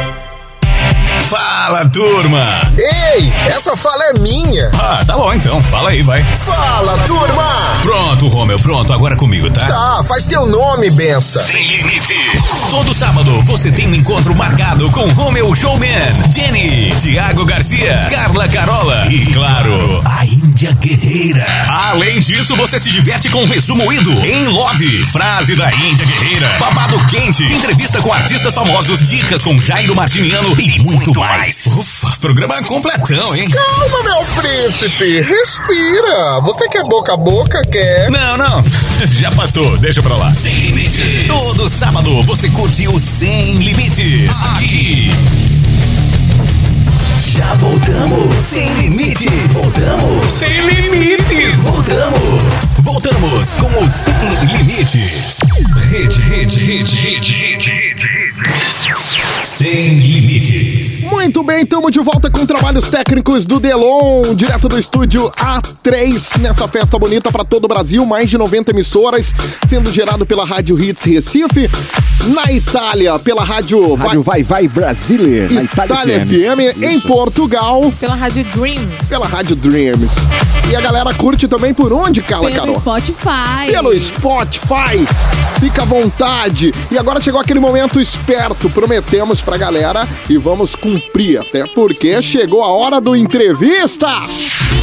Fala, turma. Ei, essa fala é minha! Ah, tá bom então. Fala aí, vai. Fala, turma! Pronto, Romeu, pronto. Agora comigo, tá? Tá, faz teu nome, bença! Sem limite. Todo sábado você tem um encontro marcado com Romeu Showman, Jenny, Thiago Garcia, Carla Carola e, claro, a Índia Guerreira. Além disso, você se diverte com um resumo ido em Love, frase da Índia Guerreira, babado quente, entrevista com artistas famosos, dicas com Jairo Martiniano e muito mais. Ufa, programa completão, hein? Calma, meu príncipe, respira! Você quer boca a boca, quer? Não, não. Já passou, deixa pra lá. Sem limites. Todo sábado você curte o Sem Limites. Aqui. Já voltamos. Sem limite. Voltamos. Sem limite. Voltamos. Voltamos com o Sem Limites. Rede, rede, rede, rede, rede. Sem limites. Muito bem, estamos de volta com trabalhos técnicos do Delon, direto do estúdio A3, nessa festa bonita para todo o Brasil, mais de 90 emissoras, sendo gerado pela Rádio Hits Recife, na Itália, pela Rádio, Rádio Vai Vai Brasília, na Itália, Itália FM, em Isso. Portugal, Pela Rádio Dreams. pela Rádio Dreams. E a galera curte também por onde, Carla Pelo Carol? Spotify. Pelo Spotify. Fica à vontade. E agora chegou aquele momento esperto. Prometemos pra galera e vamos cumprir, até porque chegou a hora do entrevista.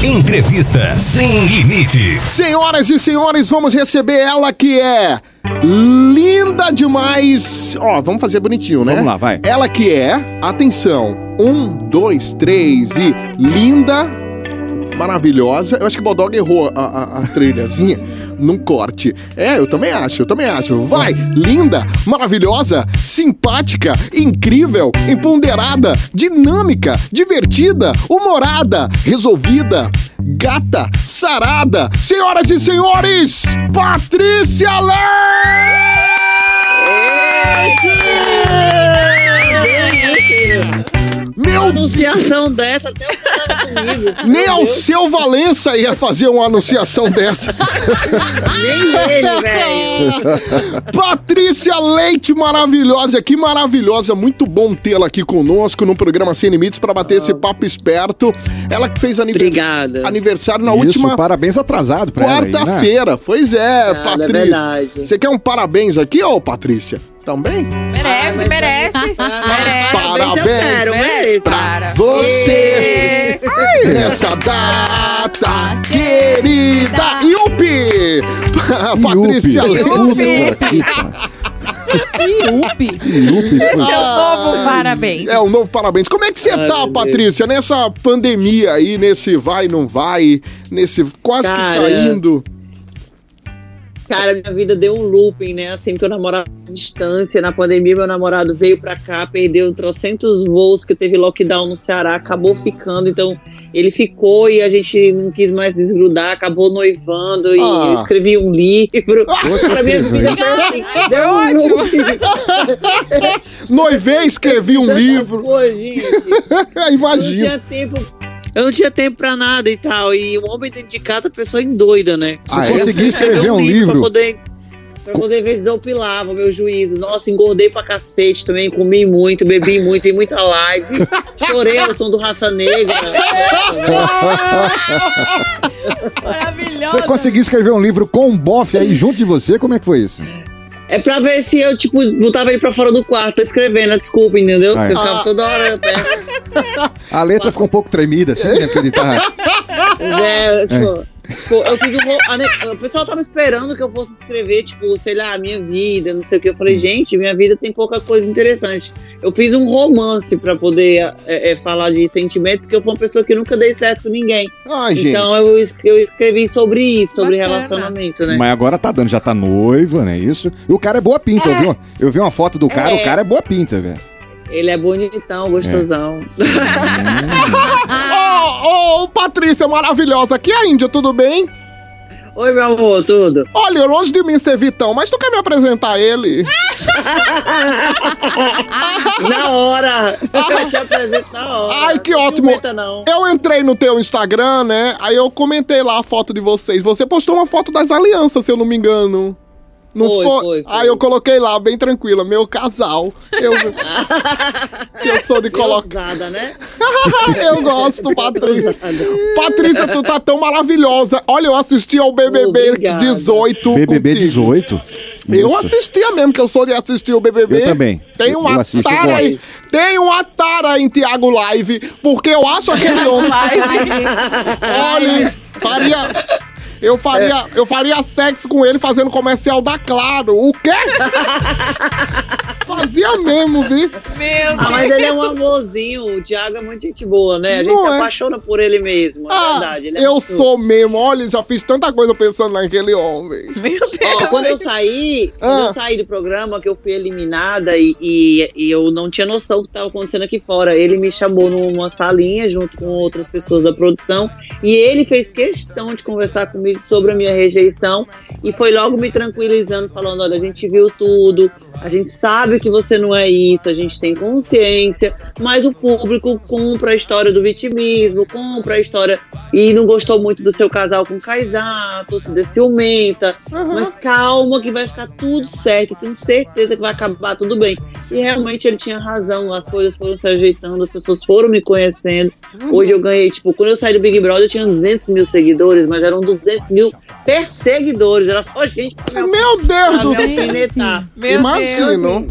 Entrevista Sem Limites. Senhoras e senhores, vamos receber ela que é linda demais. Ó, vamos fazer bonitinho, né? Vamos lá, vai. Ela que é, atenção, um, dois, três e linda, maravilhosa. Eu acho que o Bodog errou a, a, a trilhazinha. Num corte. É, eu também acho, eu também acho. Vai, linda, maravilhosa, simpática, incrível, empoderada, dinâmica, divertida, humorada, resolvida, gata, sarada. Senhoras e senhores, Patrícia Leite! Meu Anunciação dessa, até tava comigo. Nem ao seu Valença ia fazer uma anunciação dessa. Nem ele, velho. Patrícia Leite, maravilhosa, que maravilhosa, muito bom tê-la aqui conosco no programa Sem Limites para bater esse papo esperto. Ela que fez anivers- Obrigada. aniversário na Isso, última parabéns atrasado pra né? quarta-feira. Pois é, Nada, é Patrícia. verdade. Você quer um parabéns aqui, ô Patrícia? Também? Merece, mas- merece. Parabéns. eu quero, Merece. merece. Para. Você nessa data querida Yupi! Patrícia Iupi. Pariu. Iupi. Iupi foi- Seu novo parabéns. É um novo parabéns. Como é que você Ai, tá, Patrícia, nessa pandemia aí, nesse vai, não vai, nesse quase que Cara, caindo? Cara, minha vida deu um looping, né? Assim, porque eu namorava à distância. Na pandemia, meu namorado veio pra cá, perdeu trocentos voos, que teve lockdown no Ceará, acabou ficando. Então, ele ficou e a gente não quis mais desgrudar, acabou noivando. E Ah. eu escrevi um livro. Você A minha vida foi assim, deu um ótimo. Noivei, escrevi um livro. Pô, gente. Eu não Imagina. tinha tempo. Eu não tinha tempo pra nada e tal. E o homem dentro de casa, a pessoa endoida, né? Você Ah, é? conseguiu Eu escrever um Pra livro. poder, pra poder ver desopilava o meu juízo. Nossa, engordei pra cacete também, comi muito, bebi muito, em muita live. Chorei ao som do Raça Negra. Maravilhosa. Você conseguiu escrever um livro com um bofe aí junto de você? Como é que foi isso? É pra ver se eu, tipo, botava ele pra fora do quarto, tô escrevendo, desculpa, entendeu? Ai. Eu ficava toda hora perto. A letra ficou um pouco tremida, assim, né? Porque ele tá. É, tipo, tipo, eu fiz um. O pessoal tava esperando que eu fosse escrever, tipo, sei lá, a minha vida, não sei o que. Eu falei, gente, minha vida tem pouca coisa interessante. Eu fiz um romance pra poder é, é, falar de sentimento, porque eu fui uma pessoa que nunca dei certo com ninguém. Ai, gente. Então eu, eu escrevi sobre isso, sobre Bacana. relacionamento, né? Mas agora tá dando, já tá noiva, né? Isso. E o cara é boa pinta, eu, vi, uma- eu vi uma foto do cara, É. o cara é boa pinta, velho. Ele é bonitão, gostosão. Ô, ô, Patrícia maravilhosa, aqui é a Índia, tudo bem? Oi, meu amor, tudo? Olha, longe de mim ser Vitão, mas tu quer me apresentar ele? Na hora! Eu te apresento na hora. Ai, que Não ótimo. não. Eu entrei no teu Instagram, né? Aí eu comentei lá a foto de vocês. Você postou uma foto das alianças, se eu não me engano. Não Foi, foi? foi. Aí eu coloquei lá, bem tranquila, meu casal. Eu, que eu sou de colocar. Né? eu gosto, Patrícia. Patrícia, tu tá tão maravilhosa. Olha, eu assisti ao BBB Obrigada. 18. BBB contigo. 18. Eu Isso. assistia mesmo, que eu sou de assistir o BBB. Eu também. Tem Eu- uma eu assisto, eu tara aí. Tem uma tara em Tiago Live, porque eu acho aquele homem. Olha, faria. Eu faria, eu faria sexo com ele fazendo comercial da Claro. O quê? Fazia mesmo, viu? Meu Ah, mas ele é um amorzinho. O Thiago é muito gente boa, né? A gente Não se é. apaixona por ele mesmo, é Ah, verdade. Ele é eu muito- sou mesmo. Olha, já fiz tanta coisa pensando naquele homem. Meu Deus. Ó, quando eu saí, quando Ah. eu saí do programa, que eu fui eliminada e, e- e eu não tinha noção do que estava acontecendo aqui fora. Ele me chamou numa salinha junto com outras pessoas da produção e ele fez questão de conversar comigo sobre a minha rejeição e foi logo me tranquilizando, falando: olha, a gente viu tudo, a gente sabe que você não é isso, a gente tem consciência, mas o público compra a história do vitimismo, compra a história e não gostou muito do seu casal com Kaysar, torcida ciumenta, mas calma que vai ficar tudo certo, tenho certeza que vai acabar tudo bem. E realmente ele tinha razão, as coisas foram se ajeitando, as pessoas foram me conhecendo. Hoje eu ganhei, tipo, quando eu saí do Big Brother eu tinha 200 mil seguidores, mas eram 200 mil perseguidores, era só gente pra Meu Deus do céu. Imagino.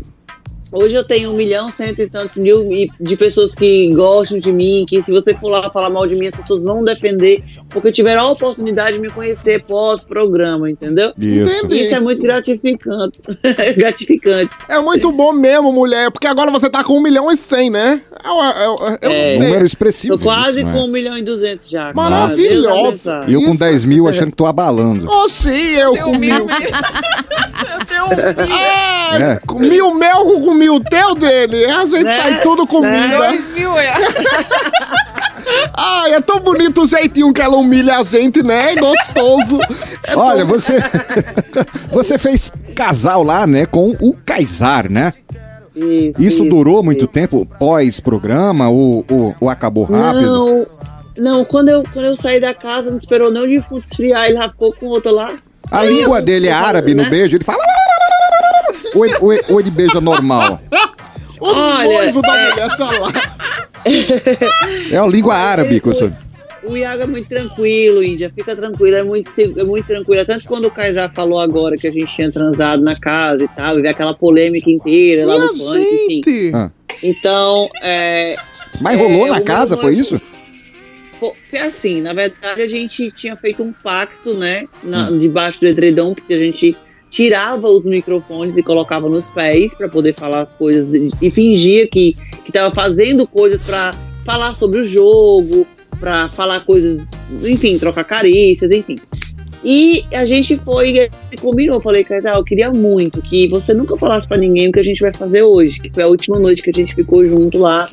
Hoje eu tenho um milhão, cento e tantos mil de pessoas que gostam de mim, que se você for lá falar mal de mim, as pessoas vão defender, porque tiveram a oportunidade de me conhecer pós-programa, entendeu? Isso. Entendi. Isso é muito gratificante. gratificante. É muito bom mesmo, mulher, porque agora você tá com um milhão e cem, né? Eu, eu, eu, eu É. não sei. Número expressivo. Tô quase isso, com um milhão e duzentos já. Maravilhosa. Abençoe. E eu com. 10 mil achando que tô abalando. Oh, sim, eu Teu com mil. mil. Eu tenho um mil. É, É. com mil meu com mil teu dele. A gente Né? sai tudo comida. Dois mil, é. Ai, é tão bonito o jeitinho que ela humilha a gente, né? É gostoso. É Olha, tão- você você fez casal lá, né, com o Kaysar, né? Isso, Isso durou muito isso. tempo pós-programa ou, ou, ou acabou rápido? Não, não quando, eu, quando eu saí da casa, não esperou nem o defunto esfriar, ele ficou com outra lá. A Aí língua eu- dele é árabe no né? beijo, ele fala. Ou ele, ou ele- ou ele beija normal? O Olha, noivo da mulher tá lá. É a língua árabe sou. O Iago é muito tranquilo, Índia. Fica tranquilo, é muito, é muito tranquilo. Tanto que quando o Kaysar falou agora que a gente tinha transado na casa e tal, e veio aquela polêmica inteira lá Minha no pânico, enfim. Ah. Então, é, Mas É, rolou o na casa, foi isso? Fo- Foi assim, na verdade a gente tinha feito um pacto, né, na- debaixo do edredom, porque a gente tirava os microfones e colocava nos pés para poder falar as coisas e- fingia que que tava fazendo coisas para falar sobre o jogo, para falar coisas, enfim, trocar carícias, enfim. E a gente foi e combinou, falei, cara, eu queria muito que você nunca falasse para ninguém o que a gente vai fazer hoje, que foi a última noite que a gente ficou junto lá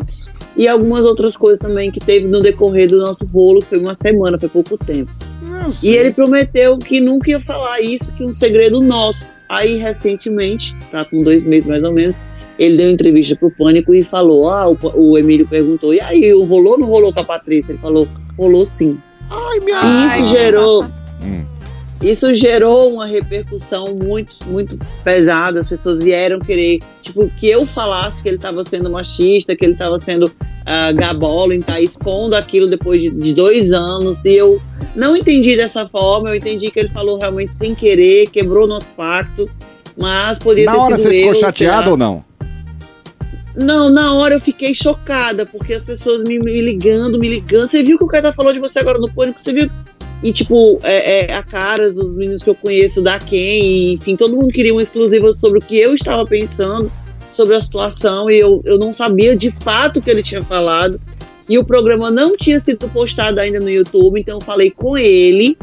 e algumas outras coisas também que teve no decorrer do nosso rolo, que foi uma semana, foi pouco tempo. E ele prometeu que nunca ia falar isso, que um segredo nosso. Aí, recentemente, tá com dois meses mais ou menos, ele deu entrevista pro Pânico e falou: Ah, o, o Emílio perguntou, e aí, rolou ou não rolou com a Patrícia? Ele falou, rolou sim. Ai, minha. E isso Ai, gerou. Hum. Isso gerou uma repercussão muito, muito pesada. As pessoas vieram querer, tipo, que eu falasse que ele estava sendo machista, que ele estava sendo uh, gabola, tá expondo aquilo depois de, de dois anos. E eu não entendi dessa forma. Eu entendi que ele falou realmente sem querer, quebrou nosso pacto. Mas poderia Na hora você ficou eu, chateado ou não? Não, na hora eu fiquei chocada, porque as pessoas me, me ligando, me ligando. Você viu que o cara falou de você agora no pânico? Você viu? E, tipo, é, é, a caras dos meninos que eu conheço, da e, enfim, todo mundo queria uma exclusiva sobre o que eu estava pensando sobre a situação, e eu, eu não sabia de fato o que ele tinha falado. E o programa não tinha sido postado ainda no YouTube, então eu falei com ele,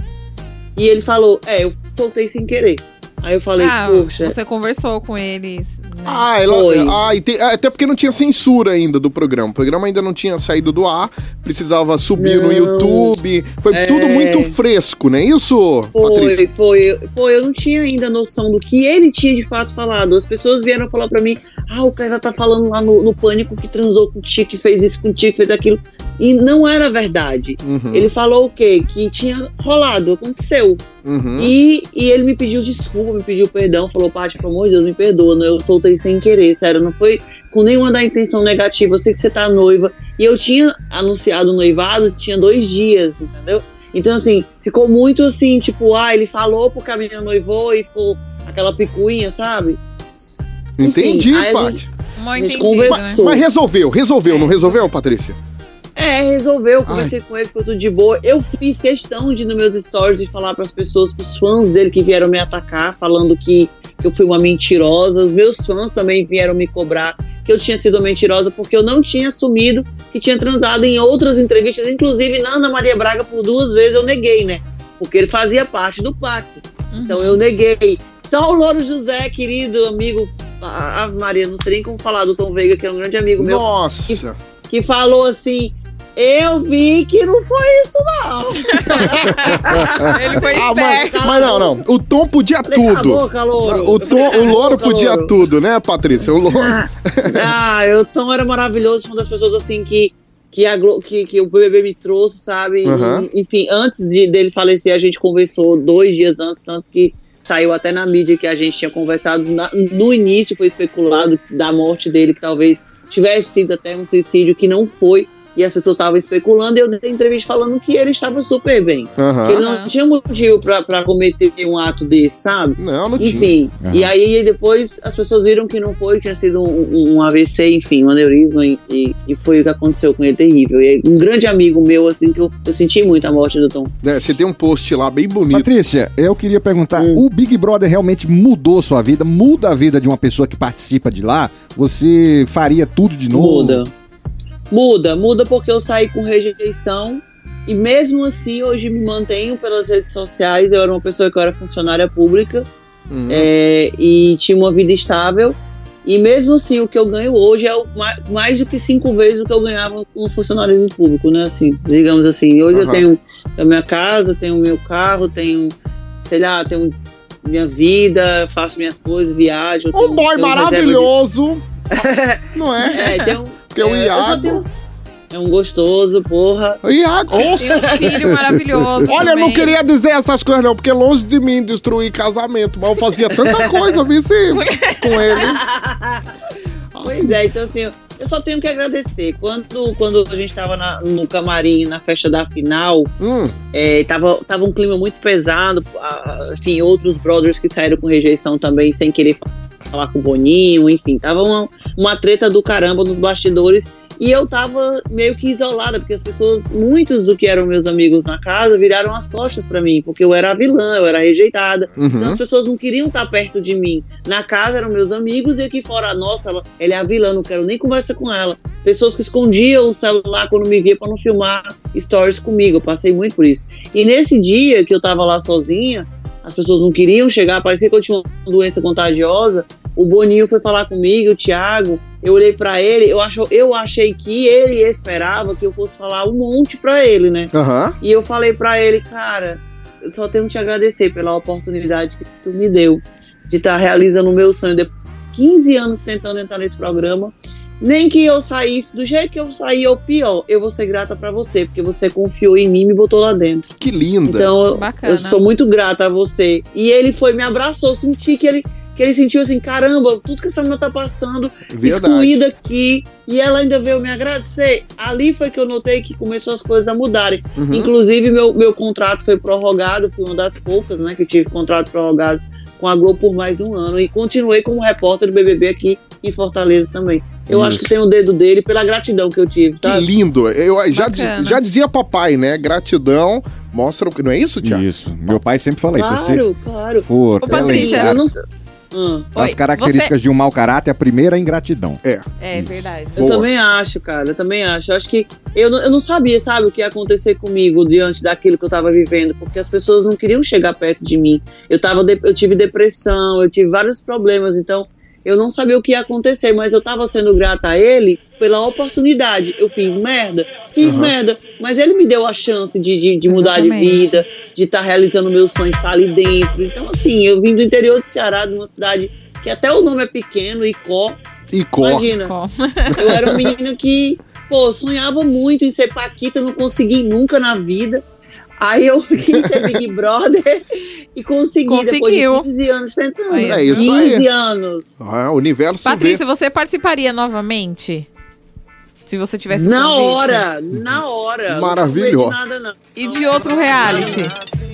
e ele falou: É, eu soltei sem querer. Aí eu falei: Ah, Poxa. você conversou com eles. né? Ah, ela, Foi. ah, e tem- até porque não tinha censura ainda do programa. O programa ainda não tinha saído do ar, precisava subir no Não. YouTube. Foi É. tudo muito fresco, não é isso, Patrícia? Foi, foi, foi. Eu não tinha ainda noção do que ele tinha de fato falado. As pessoas vieram falar pra mim: ah, o cara tá falando lá no, no pânico que transou contigo, que fez isso contigo, fez aquilo. E não era verdade. Uhum, Ele falou o quê? Que tinha rolado, aconteceu. uhum. E, e ele me pediu desculpa, me pediu perdão, falou, Paty, pelo amor de Deus, me perdoa, né? eu soltei sem querer, sério, não foi com nenhuma da intenção negativa, eu sei que você tá noiva. E eu tinha anunciado o noivado, tinha dois dias, entendeu? Então, assim, ficou muito assim, tipo, ah, ele falou porque a menina noivou e ficou aquela picuinha, sabe? Entendi, a Paty. Gente conversou. Mas resolveu, resolveu, não resolveu, Patrícia? É, resolveu, eu conversei com ele, ficou tudo de boa. Eu fiz questão de, nos meus stories, de falar para as pessoas, pros fãs dele que vieram me atacar, falando que, que eu fui uma mentirosa. Os meus fãs também vieram me cobrar que eu tinha sido mentirosa, porque eu não tinha assumido que tinha transado em outras entrevistas, inclusive na Ana Maria Braga, por duas vezes eu neguei, né? Porque ele fazia parte do pacto. Uhum. Então eu neguei. Só o Louro José, querido amigo, a, a Maria, não sei nem como falar do Tom Veiga, que é um grande amigo meu, Nossa. que falou assim: Eu vi que não foi isso, não. Ele foi Ah, mas, mas não, não. O Tom podia Falei, "Cala a tudo. boca, louro." O, Tom, o Louro podia tudo, né, Patrícia? O Louro. Ah, eu Tom era maravilhoso, uma das pessoas assim que. Que, a Glo- que, que o BBB me trouxe, sabe? Aham. E, enfim, antes de, dele falecer, a gente conversou dois dias antes, tanto que saiu até na mídia que a gente tinha conversado. Na- no início foi especulado da morte dele, que talvez tivesse sido até um suicídio, que não foi. E as pessoas estavam especulando, e eu dei entrevista falando que ele estava super bem. Aham. Que ele não tinha motivo pra, pra cometer um ato desse, sabe? Não, não tinha. Enfim, Aham. e aí depois as pessoas viram que não foi, que tinha sido um, um AVC, enfim, um aneurisma, e, e, e foi o que aconteceu com ele, terrível. E um grande amigo meu, assim, que eu, eu senti muito a morte do Tom. É, você tem um post lá bem bonito. Patrícia, eu queria perguntar: Hum. o Big Brother realmente mudou sua vida? Muda a vida de uma pessoa que participa de lá? Você faria tudo de novo? Muda. Muda, muda porque eu saí com rejeição. E mesmo assim, hoje me mantenho pelas redes sociais. Eu era uma pessoa que eu era funcionária pública. Uhum. é, e tinha uma vida estável. E mesmo assim, o que eu ganho hoje é mais, do que cinco vezes o que eu ganhava com o funcionalismo público, né? Assim, digamos assim. Hoje eu Aham. tenho a minha casa, tenho o meu carro, tenho, sei lá, tenho minha vida, faço minhas coisas, viajo. Um tenho- boy tenho maravilhoso. não de- é? É, tenho, Porque o é, só Iago. tenho- é um gostoso, porra. O Iago. Tem um Nossa. filho maravilhoso. Olha, eu não também. queria dizer essas coisas, não, porque longe de mim destruir casamento, mas eu fazia tanta coisa, sim, com ele. Pois é, então assim, eu- só tenho que agradecer. Quando, quando a gente tava na- no camarim, na festa da final, Hum, É, tava, tava um clima muito pesado, enfim, outros brothers que saíram com rejeição também, sem querer falar com o Boninho, enfim, tava uma, uma treta do caramba nos bastidores. E eu tava meio que isolada, porque as pessoas, muitos do que eram meus amigos na casa, viraram as costas pra mim, porque eu era a vilã, eu era rejeitada. Então uhum. as pessoas não queriam estar perto de mim. Na casa eram meus amigos e aqui fora, nossa, ela, ela é a vilã, não quero nem conversa com ela. Pessoas que escondiam o celular quando me via para não filmar stories comigo. Eu passei muito por isso. E nesse dia que eu tava lá sozinha, as pessoas não queriam chegar, parecia que eu tinha uma doença contagiosa. O Boninho foi falar comigo, o Thiago. Eu olhei pra ele, eu, acho, eu achei que ele esperava que eu fosse falar um monte pra ele, né? Aham. E eu falei pra ele, cara, eu só tenho que te agradecer pela oportunidade que tu me deu de estar realizando o meu sonho 15 anos tentando entrar nesse programa. Nem que eu saísse do jeito que eu saí ou pior, eu vou ser grata pra você, porque você confiou em mim e me botou lá dentro. Que linda. Então, Bacana. eu sou muito grata a você. E ele foi, me abraçou, senti que ele, que ele sentiu assim, caramba, tudo que essa menina tá passando, Verdade. excluída aqui, e ela ainda veio me agradecer. Ali foi que eu notei que começou as coisas a mudarem. Uhum. Inclusive, meu, meu contrato foi prorrogado, fui uma das poucas, né, que tive contrato prorrogado com a Globo por mais um ano, e continuei como repórter do BBB aqui em Fortaleza também. Eu Isso. acho que tem o dedo dele pela gratidão que eu tive, Que sabe? lindo. Eu já, Bacana. já dizia papai, né? Gratidão mostra o que. Não é isso, Tiago? Isso. Meu pai sempre fala isso. Se Claro, claro. for Ô, Patrícia, Eu não Ah. as Oi, características de um mau caráter, a primeira é a ingratidão. É. É verdade. Eu Boa. também acho, cara. Eu também acho. Eu acho que eu não, eu não sabia, sabe, o que ia acontecer comigo diante daquilo que eu tava vivendo, porque as pessoas não queriam chegar perto de mim. Eu, tava de- eu tive depressão, eu tive vários problemas, então eu não sabia o que ia acontecer, mas eu tava sendo grata a ele pela oportunidade. Eu fiz merda, fiz Aham. merda, mas ele me deu a chance de, de, de mudar de vida, de estar realizando meu sonho, de estar ali dentro. Então, assim, eu vim do interior de Ceará, de uma cidade que até o nome é pequeno, Icó. E corre. Imagina, Bom, eu era um menino que, pô, sonhava muito em ser Paquita, não consegui nunca na vida. Aí eu quis ser Big Brother e consegui Conseguiu. depois de 15 anos tentando. Aí, É isso 15 aí. anos. Ah, o universo Patrícia, você participaria novamente? Se você tivesse Na convite? hora, na hora. Maravilhoso. Não nada, E de outro reality não.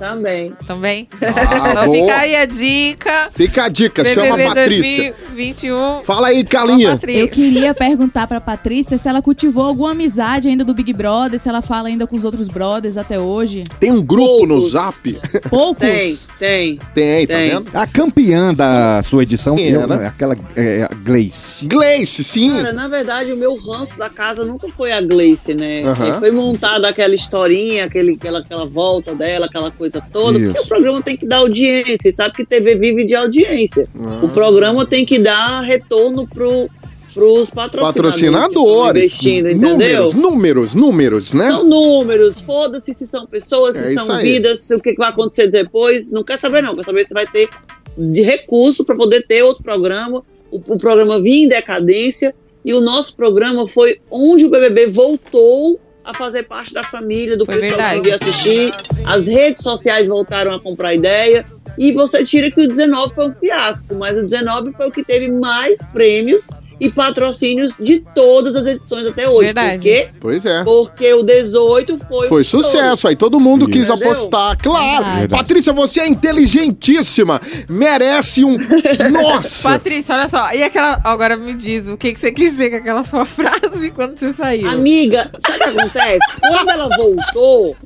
Também. também? Ah, então boa. fica aí a dica. Fica a dica, chama a BBB Patrícia. 2021. Fala aí, Calinha. Eu queria perguntar pra Patrícia se ela cultivou alguma amizade ainda do Big Brother, se ela fala ainda com os outros brothers até hoje. Tem um grupo no Poucos. Zap? Poucos? Tem, tem. Tem, tá Tem. vendo? A campeã da sua edição Quem eu, né, aquela é, a Gleice. Gleice, sim. Cara, na verdade, o meu ranço da casa nunca foi a Gleice, né? Aham. Foi montada aquela historinha, aquele, aquela, aquela volta dela, aquela coisa toda. Isso. Porque o programa tem que dar audiência. Sabe que TV vive de audiência. Ah. O programa tem que dar retorno pro, pros patrocinadores. Patrocinadores. Investindo, entendeu? números, números, números, né? São números, foda-se se são pessoas, É se isso são vidas, se o que que vai acontecer depois. Não quer saber, não. Quer saber se vai ter de recurso para poder ter outro programa. O, o programa vinha em decadência e o nosso programa foi onde o BBB voltou a fazer parte da família, do Foi pessoal que verdade. ia assistir. As redes sociais voltaram a comprar ideia. E você tira que o 19 foi um fiasco, mas o 19 foi o que teve mais prêmios e patrocínios de todas as edições até hoje. Verdade. Por quê? Pois é. Porque o 18 foi. Foi sucesso, aí todo mundo Isso. quis Entendeu? apostar. Claro. Verdade. Patrícia, você é inteligentíssima. Merece um. Nossa! Patrícia, olha só. E aquela. Agora me diz, o que, que você quis dizer com aquela sua frase quando você saiu? Amiga, sabe o que acontece? Quando ela voltou,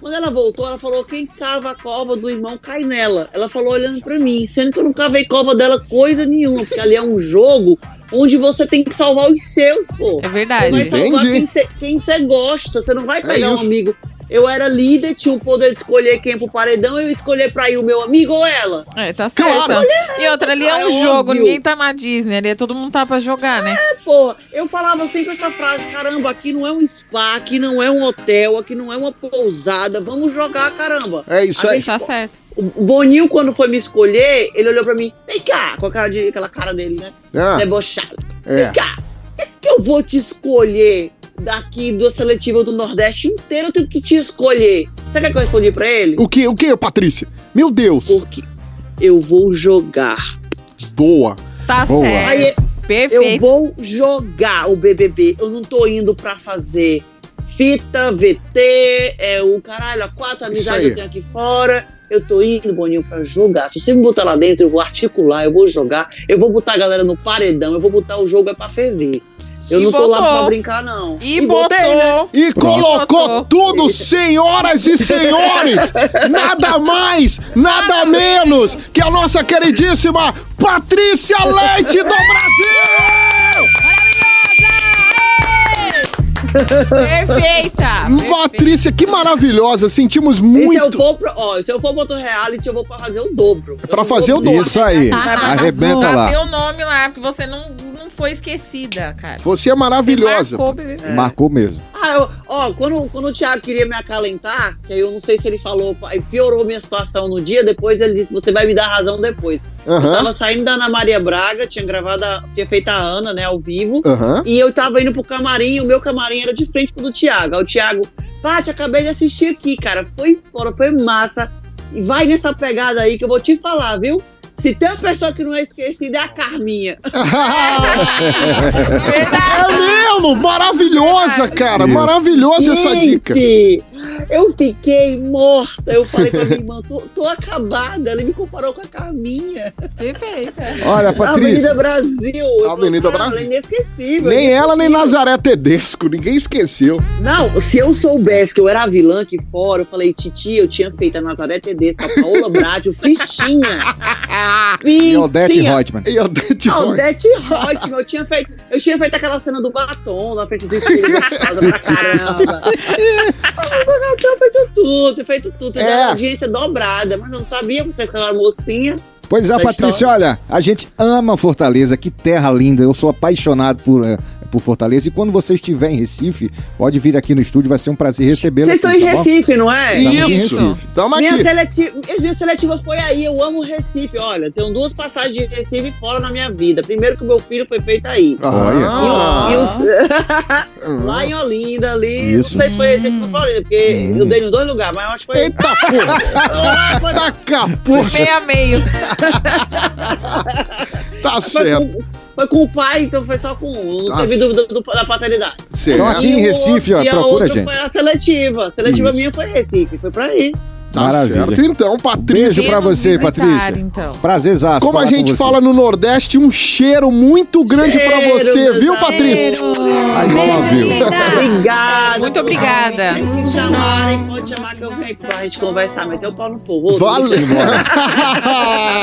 quando ela voltou, ela falou: quem cava a cova do irmão cai nela. Ela falou olhando pra mim, sendo que eu não cavei cova dela coisa nenhuma, porque ali é um jogo onde você tem que salvar os seus, pô. É Você verdade. vai salvar Entendi. quem você você gosta. Você não vai pegar um isso. amigo. Eu era líder, tinha o poder de escolher quem ia pro paredão, eu ia escolher pra ir o meu amigo ou ela. É, tá certo. E outra, ali é É um jogo, óbvio. ninguém tá na Disney, ali é todo mundo tá pra jogar, né? Porra, eu falava sempre essa frase: caramba, aqui não é um spa, aqui não é um hotel, aqui não é uma pousada, vamos jogar, caramba. É isso aí. gente- Tá certo. O Boninho, quando foi me escolher, ele olhou pra mim, vem cá, com a cara de, aquela cara dele, né? Ah, Debochado. é. Vem cá, é que eu vou te escolher daqui do seletivo do Nordeste inteiro, eu tenho que te escolher. Sabe o que eu respondi pra ele? O que, o que, Patrícia? Meu Deus. Porque eu vou jogar. Boa. Tá Boa. certo. Aí eu Perfeito. vou jogar o BBB. Eu não tô indo pra fazer fita, VT, é o caralho, a quatro amizades que eu tenho aqui fora. Eu tô indo, Boninho, pra jogar. Se você me botar lá dentro, eu vou articular, eu vou jogar, eu vou botar a galera no paredão, eu vou botar o jogo é pra ferver. Eu E não tô lá botou. pra brincar, não. E, botei, botou. né? E colocou Botou. tudo, senhoras e senhores! Nada mais, nada menos que a nossa queridíssima Patrícia Leite do Brasil! Perfeita. Patrícia, que maravilhosa! Sentimos E se eu muito. for pro, ó, se eu for botar reality, eu vou pra fazer o dobro. É pra fazer o dobro. Isso aí. Arrebenta lá. o nome lá, porque você não, não foi esquecida, cara. Você é maravilhosa. Marcou, bebê. Marcou mesmo. Ah, eu, ó, quando, quando o Thiago queria me acalentar, que aí eu não sei se ele falou, piorou minha situação no dia, depois ele disse, você vai me dar razão depois. Eu Aham. tava saindo da Ana Maria Braga, tinha gravado, a, tinha feito a Ana, né, ao vivo. Aham. E eu tava indo pro camarim, e o meu camarim era de frente pro do Thiago. Aí o Thiago, Paty, acabei de assistir aqui, cara. Foi fora, foi massa. E vai nessa pegada aí que eu vou te falar, viu? Se tem uma pessoa que não é esquecida, é a Carminha. É mesmo! Maravilhosa, cara! Isso. Maravilhosa essa dica. Gente, eu fiquei morta. Eu falei pra minha irmã, tô, tô acabada. Ela me comparou com a Carminha. Perfeita. Olha, A Avenida Patrícia. Brasil. Avenida falei, Brasil. Ela é inesquecível. Nem ela, nem. Nazaré Tedesco, ninguém esqueceu. Não, se eu soubesse que eu era a vilã aqui fora, eu falei, Titi, eu tinha feito a Nazaré Tedesco, a Paola Bradio, Fichinha. E Odete. Reutemann. E o Dente A Roy. Odete eu tinha feito, eu tinha feito aquela cena do batom na frente do espelho gostosa pra caramba. Eu tinha feito tudo, tinha feito tudo, É. é. audiência dobrada, mas eu não sabia que você era aquela mocinha. Pois é, Patrícia, olha, a gente ama Fortaleza, que terra linda. Eu sou apaixonado por, por Fortaleza. E quando você estiver em Recife, pode vir aqui no estúdio, vai ser um prazer recebê-lo. Vocês aqui, estão em tá bom? Recife, não é? Estamos em Isso! Recife. Tamo Minha aqui. seletiva, minha seletiva foi aí, eu amo Recife, olha, tenho duas passagens de Recife fora na minha vida. Primeiro que o meu filho foi feito aí. Ah. E o- e os- lá em Olinda, ali, Isso. não sei se foi Recife ou Florida, porque eu dei nos dois lugares, mas eu acho que foi... Eita porra! Taca a porra! Meio a meio. Tá certo. Foi com o pai, então foi só com um, não teve dúvida do- da paternidade. Então aqui E em Recife, ó, procura a outra gente. foi a seletiva. A seletiva Isso. minha foi Recife, foi pra aí. Tá Maravilha. certo. Então, Beijo Patrícia. pra nos você, visitar, Patrícia. então. Prazerzaço. Como a gente você. fala no Nordeste, um cheiro muito grande pra Cheiro, você, viu, Deus. Patrícia? I love you. Obrigada. Muito obrigada. Se chamarem, pode chamar que eu venho pra gente conversar, meter o pau no povo. Valeu!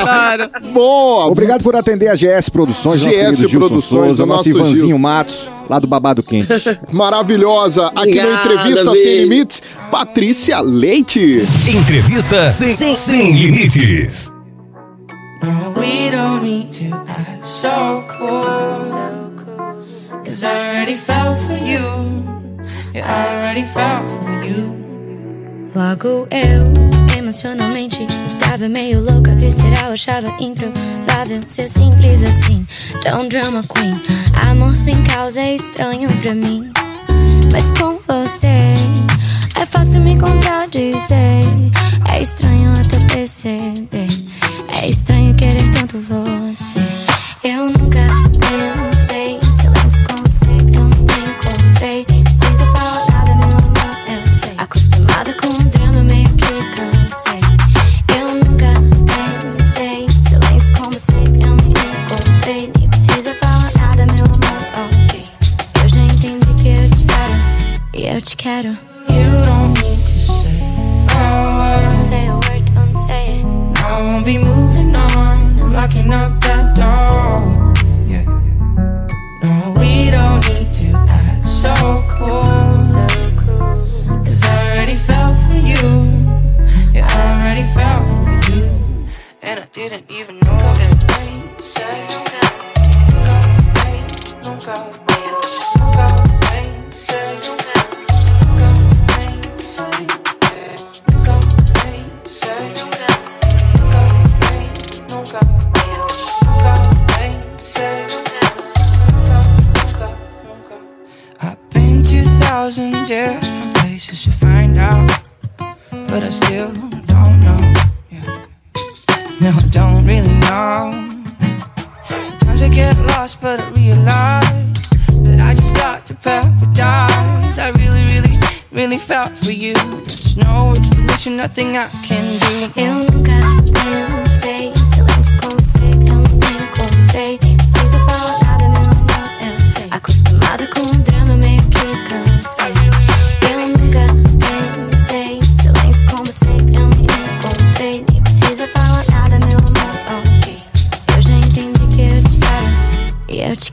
Claro. Boa! Obrigado por atender a GS Produções, nosso GS querido Gilson Produções, Souza, o nosso nosso Ivanzinho Gilson. Matos, lá do Babado Quente. Maravilhosa! Aqui no Obrigada, Entrevista beijo. Sem Limites, Patrícia Leite. Entrevista sem, sem limites. We don't need to act so cool. Cause I already fell for you. Yeah, I already fell for you. Logo eu, emocionalmente, estava meio louca, visceral, achava improvável ser simples assim. Tão drama queen, amor sem causa é estranho pra mim. Mas com você, é fácil me contradizer. É estranho até perceber. É estranho querer tanto você. Eu nunca pensei, te quero. You don't need to say a Don't word. say a word, don't say it. I won't be moving on. I'm locking up that door. Yeah. No, we don't need to act so cool. So cool. Cause I already fell for you. Yeah, I already fell for you. And I didn't even know that. Say, nunca, nunca, thousand different places to find out, but I still don't know. Yeah. No, I don't really know. Sometimes I get lost, but I realize that I just got to paradise. I really, really, really felt for you. There's no explanation, nothing I can do. Eu nunca pensei,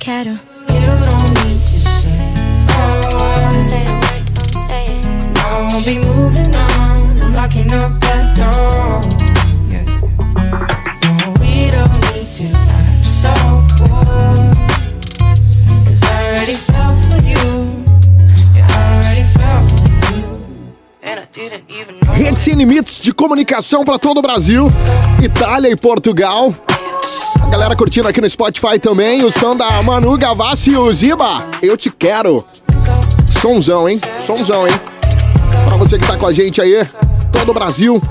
e de comunicação para todo o Brasil, Itália e Portugal. A galera curtindo aqui no Spotify também, o som da Manu Gavassi e o Ziba. Eu te quero. Sonzão, hein? Sonzão, hein? Pra você que tá com a gente aí, todo o Brasil,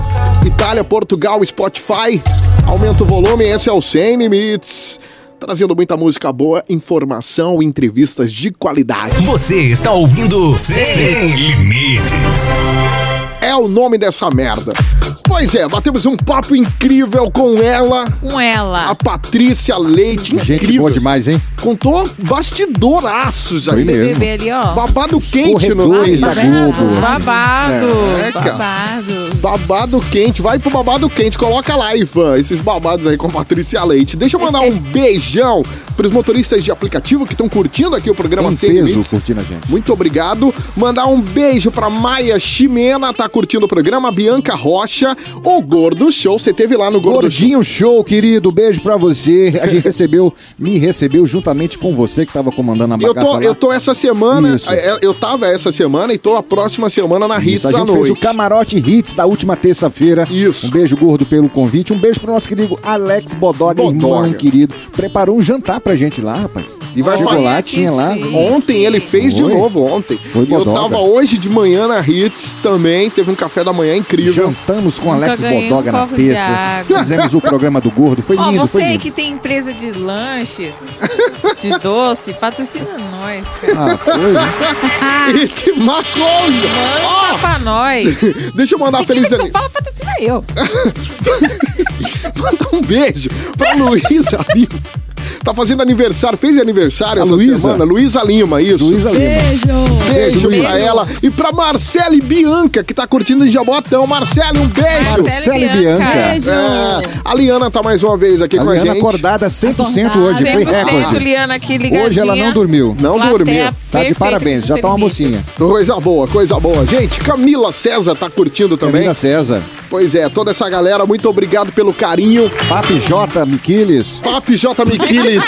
Itália, Portugal, Spotify. Aumenta o volume, esse é o Sem Limites. Trazendo muita música boa, informação entrevistas de qualidade. Você está ouvindo Sem Limites. É o nome dessa merda. Pois é, batemos um papo incrível com ela, Com ela. a Patrícia Leite. Gente incrível. boa demais, hein? Contou bastidoraços aí. mesmo. Bebê ali, ó. Babado quente no da Globo. Babado. É, cara. babado. Babado quente, vai pro babado quente, coloca lá, Ivan, esses babados aí com a Patrícia Leite. Deixa eu mandar um beijão pros motoristas de aplicativo que estão curtindo aqui o programa Em Sem peso Limites. curtindo a gente. Muito obrigado. Mandar um beijo pra Maia Ximena, tá curtindo o programa. Bianca Rocha, o Gordo Show. Você teve lá no Gordo Show. Gordinho Show, querido. Beijo pra você. A gente recebeu, me recebeu juntamente com você que tava comandando a Eu bagaça tô, lá. eu tô essa semana, Isso. é, eu tava essa semana e tô a próxima semana na Hits Isso, a da gente noite. fez o Camarote Hits da última terça-feira. Isso. Um beijo gordo pelo convite. Um beijo pro nosso querido Alex Bodoga, Bodoga. irmão querido. Preparou um jantar pra gente lá, rapaz. E vai Chegou fazer- lá, tinha lá. Ontem ele fez de Foi. novo, ontem. Foi e eu Bodoga. tava hoje de manhã na Hits também, teve um café da manhã incrível. Jantamos com Alex ganhei um Bodoga na de terça. Fizemos o programa do gordo. Foi Ó, lindo, foi você lindo. que tem empresa de lanches, de doce, patrocina nós, cara. Ah, foi. E macosa! Manda pra nós. Deixa eu mandar feliz Só ani- fala patrocina eu. mandar um beijo pra Luísa Lima. Tá fazendo aniversário, fez aniversário A essa Luísa? semana. Luísa Lima, isso. Luísa Lima. Beijo! Beijo, Beijo, pra ela. E pra Marcele Bianca, que tá curtindo em Jabotão. Marcele, um beijo. Marcele Bianca. Beijo! É, a Liana tá mais uma vez aqui A com a Liana gente. acordada 100% Acordada. hoje, foi 100% recorde. Liana aqui ligadinha. Hoje ela não dormiu. Não Plateia dormiu. Tá de parabéns, já tá uma mocinha. Coisa boa, coisa boa. Gente, Camila César tá curtindo também. Camila César. Pois é, toda essa galera, muito obrigado pelo carinho. Papi J. Miquiles. Papi J. Miquiles.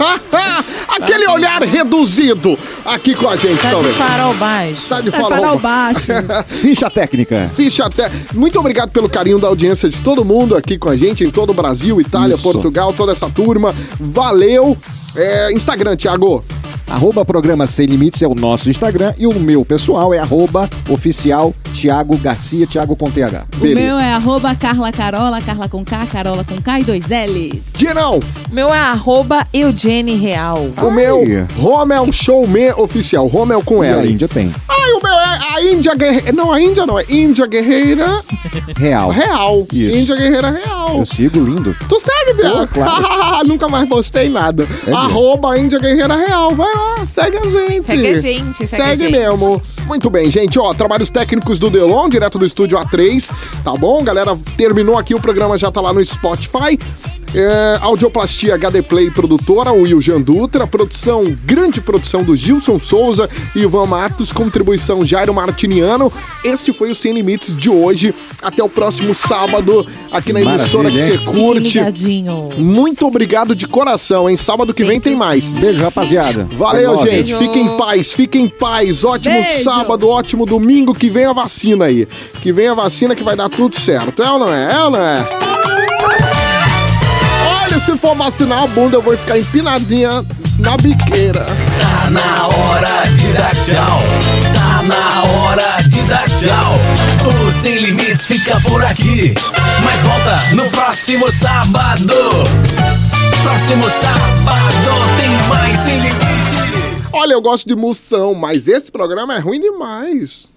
Aquele olhar reduzido aqui com a gente Tá de também. farol baixo. Tá de para o farol. baixo. Ficha técnica. Ficha até. Muito obrigado pelo carinho da audiência de todo mundo aqui com a gente, em todo o Brasil, Itália, Isso. Portugal, toda essa turma. Valeu. É, Instagram, Thiago. Arroba programa Sem Limites é o nosso Instagram e o meu pessoal é arroba oficial Thiago Garcia, Thiago com TH. O meu é arroba Carla Carola, Carla com K, Carola com K e dois L's. Dirão. O meu é arroba Eugene Real. O meu, Romel Showman Oficial. Romel com E a ela. Índia tem. Ai, o meu é a Índia Guerreira. Não, a Índia não, é Índia Guerreira Real. Real. Isso. Índia Guerreira Real. Eu sigo, lindo. Tu segue, Bia? Pô, claro. Nunca mais postei nada. É mesmo. Arroba Índia Guerreira Real. Vai lá, segue a gente. Segue a gente, segue a Segue gente. mesmo. Muito bem, gente. Ó, trabalhos técnicos do Delon, direto do estúdio A3. Tá bom? Galera, terminou aqui. O programa já tá lá no Spotify. É, Audioplastia HD Play produtora, o Wiljan Dutra, produção, grande produção do Gilson Souza e Ivan Matos, contribuição Jairo Martiniano. Esse foi o Sem Limites de hoje. Até o próximo sábado, aqui na emissora que Maravilha, você curte. Muito obrigado de coração, hein? Sábado que vem tem mais. Beijo, rapaziada. Valeu, É gente. Fiquem em paz, fiquem em paz. Ótimo Beijo. sábado, ótimo domingo. Que vem a vacina aí. Que vem a vacina que vai dar tudo certo. É ou não é? É ou não é? Olha, se for vacinar a bunda, eu vou ficar empinadinha na biqueira. Tá na hora de dar tchau. Tá na hora de dar tchau. O Sem Limites fica por aqui. Mas volta no próximo sábado. Próximo sábado tem mais Sem Limites. Olha, eu gosto de moção, mas esse programa é ruim demais.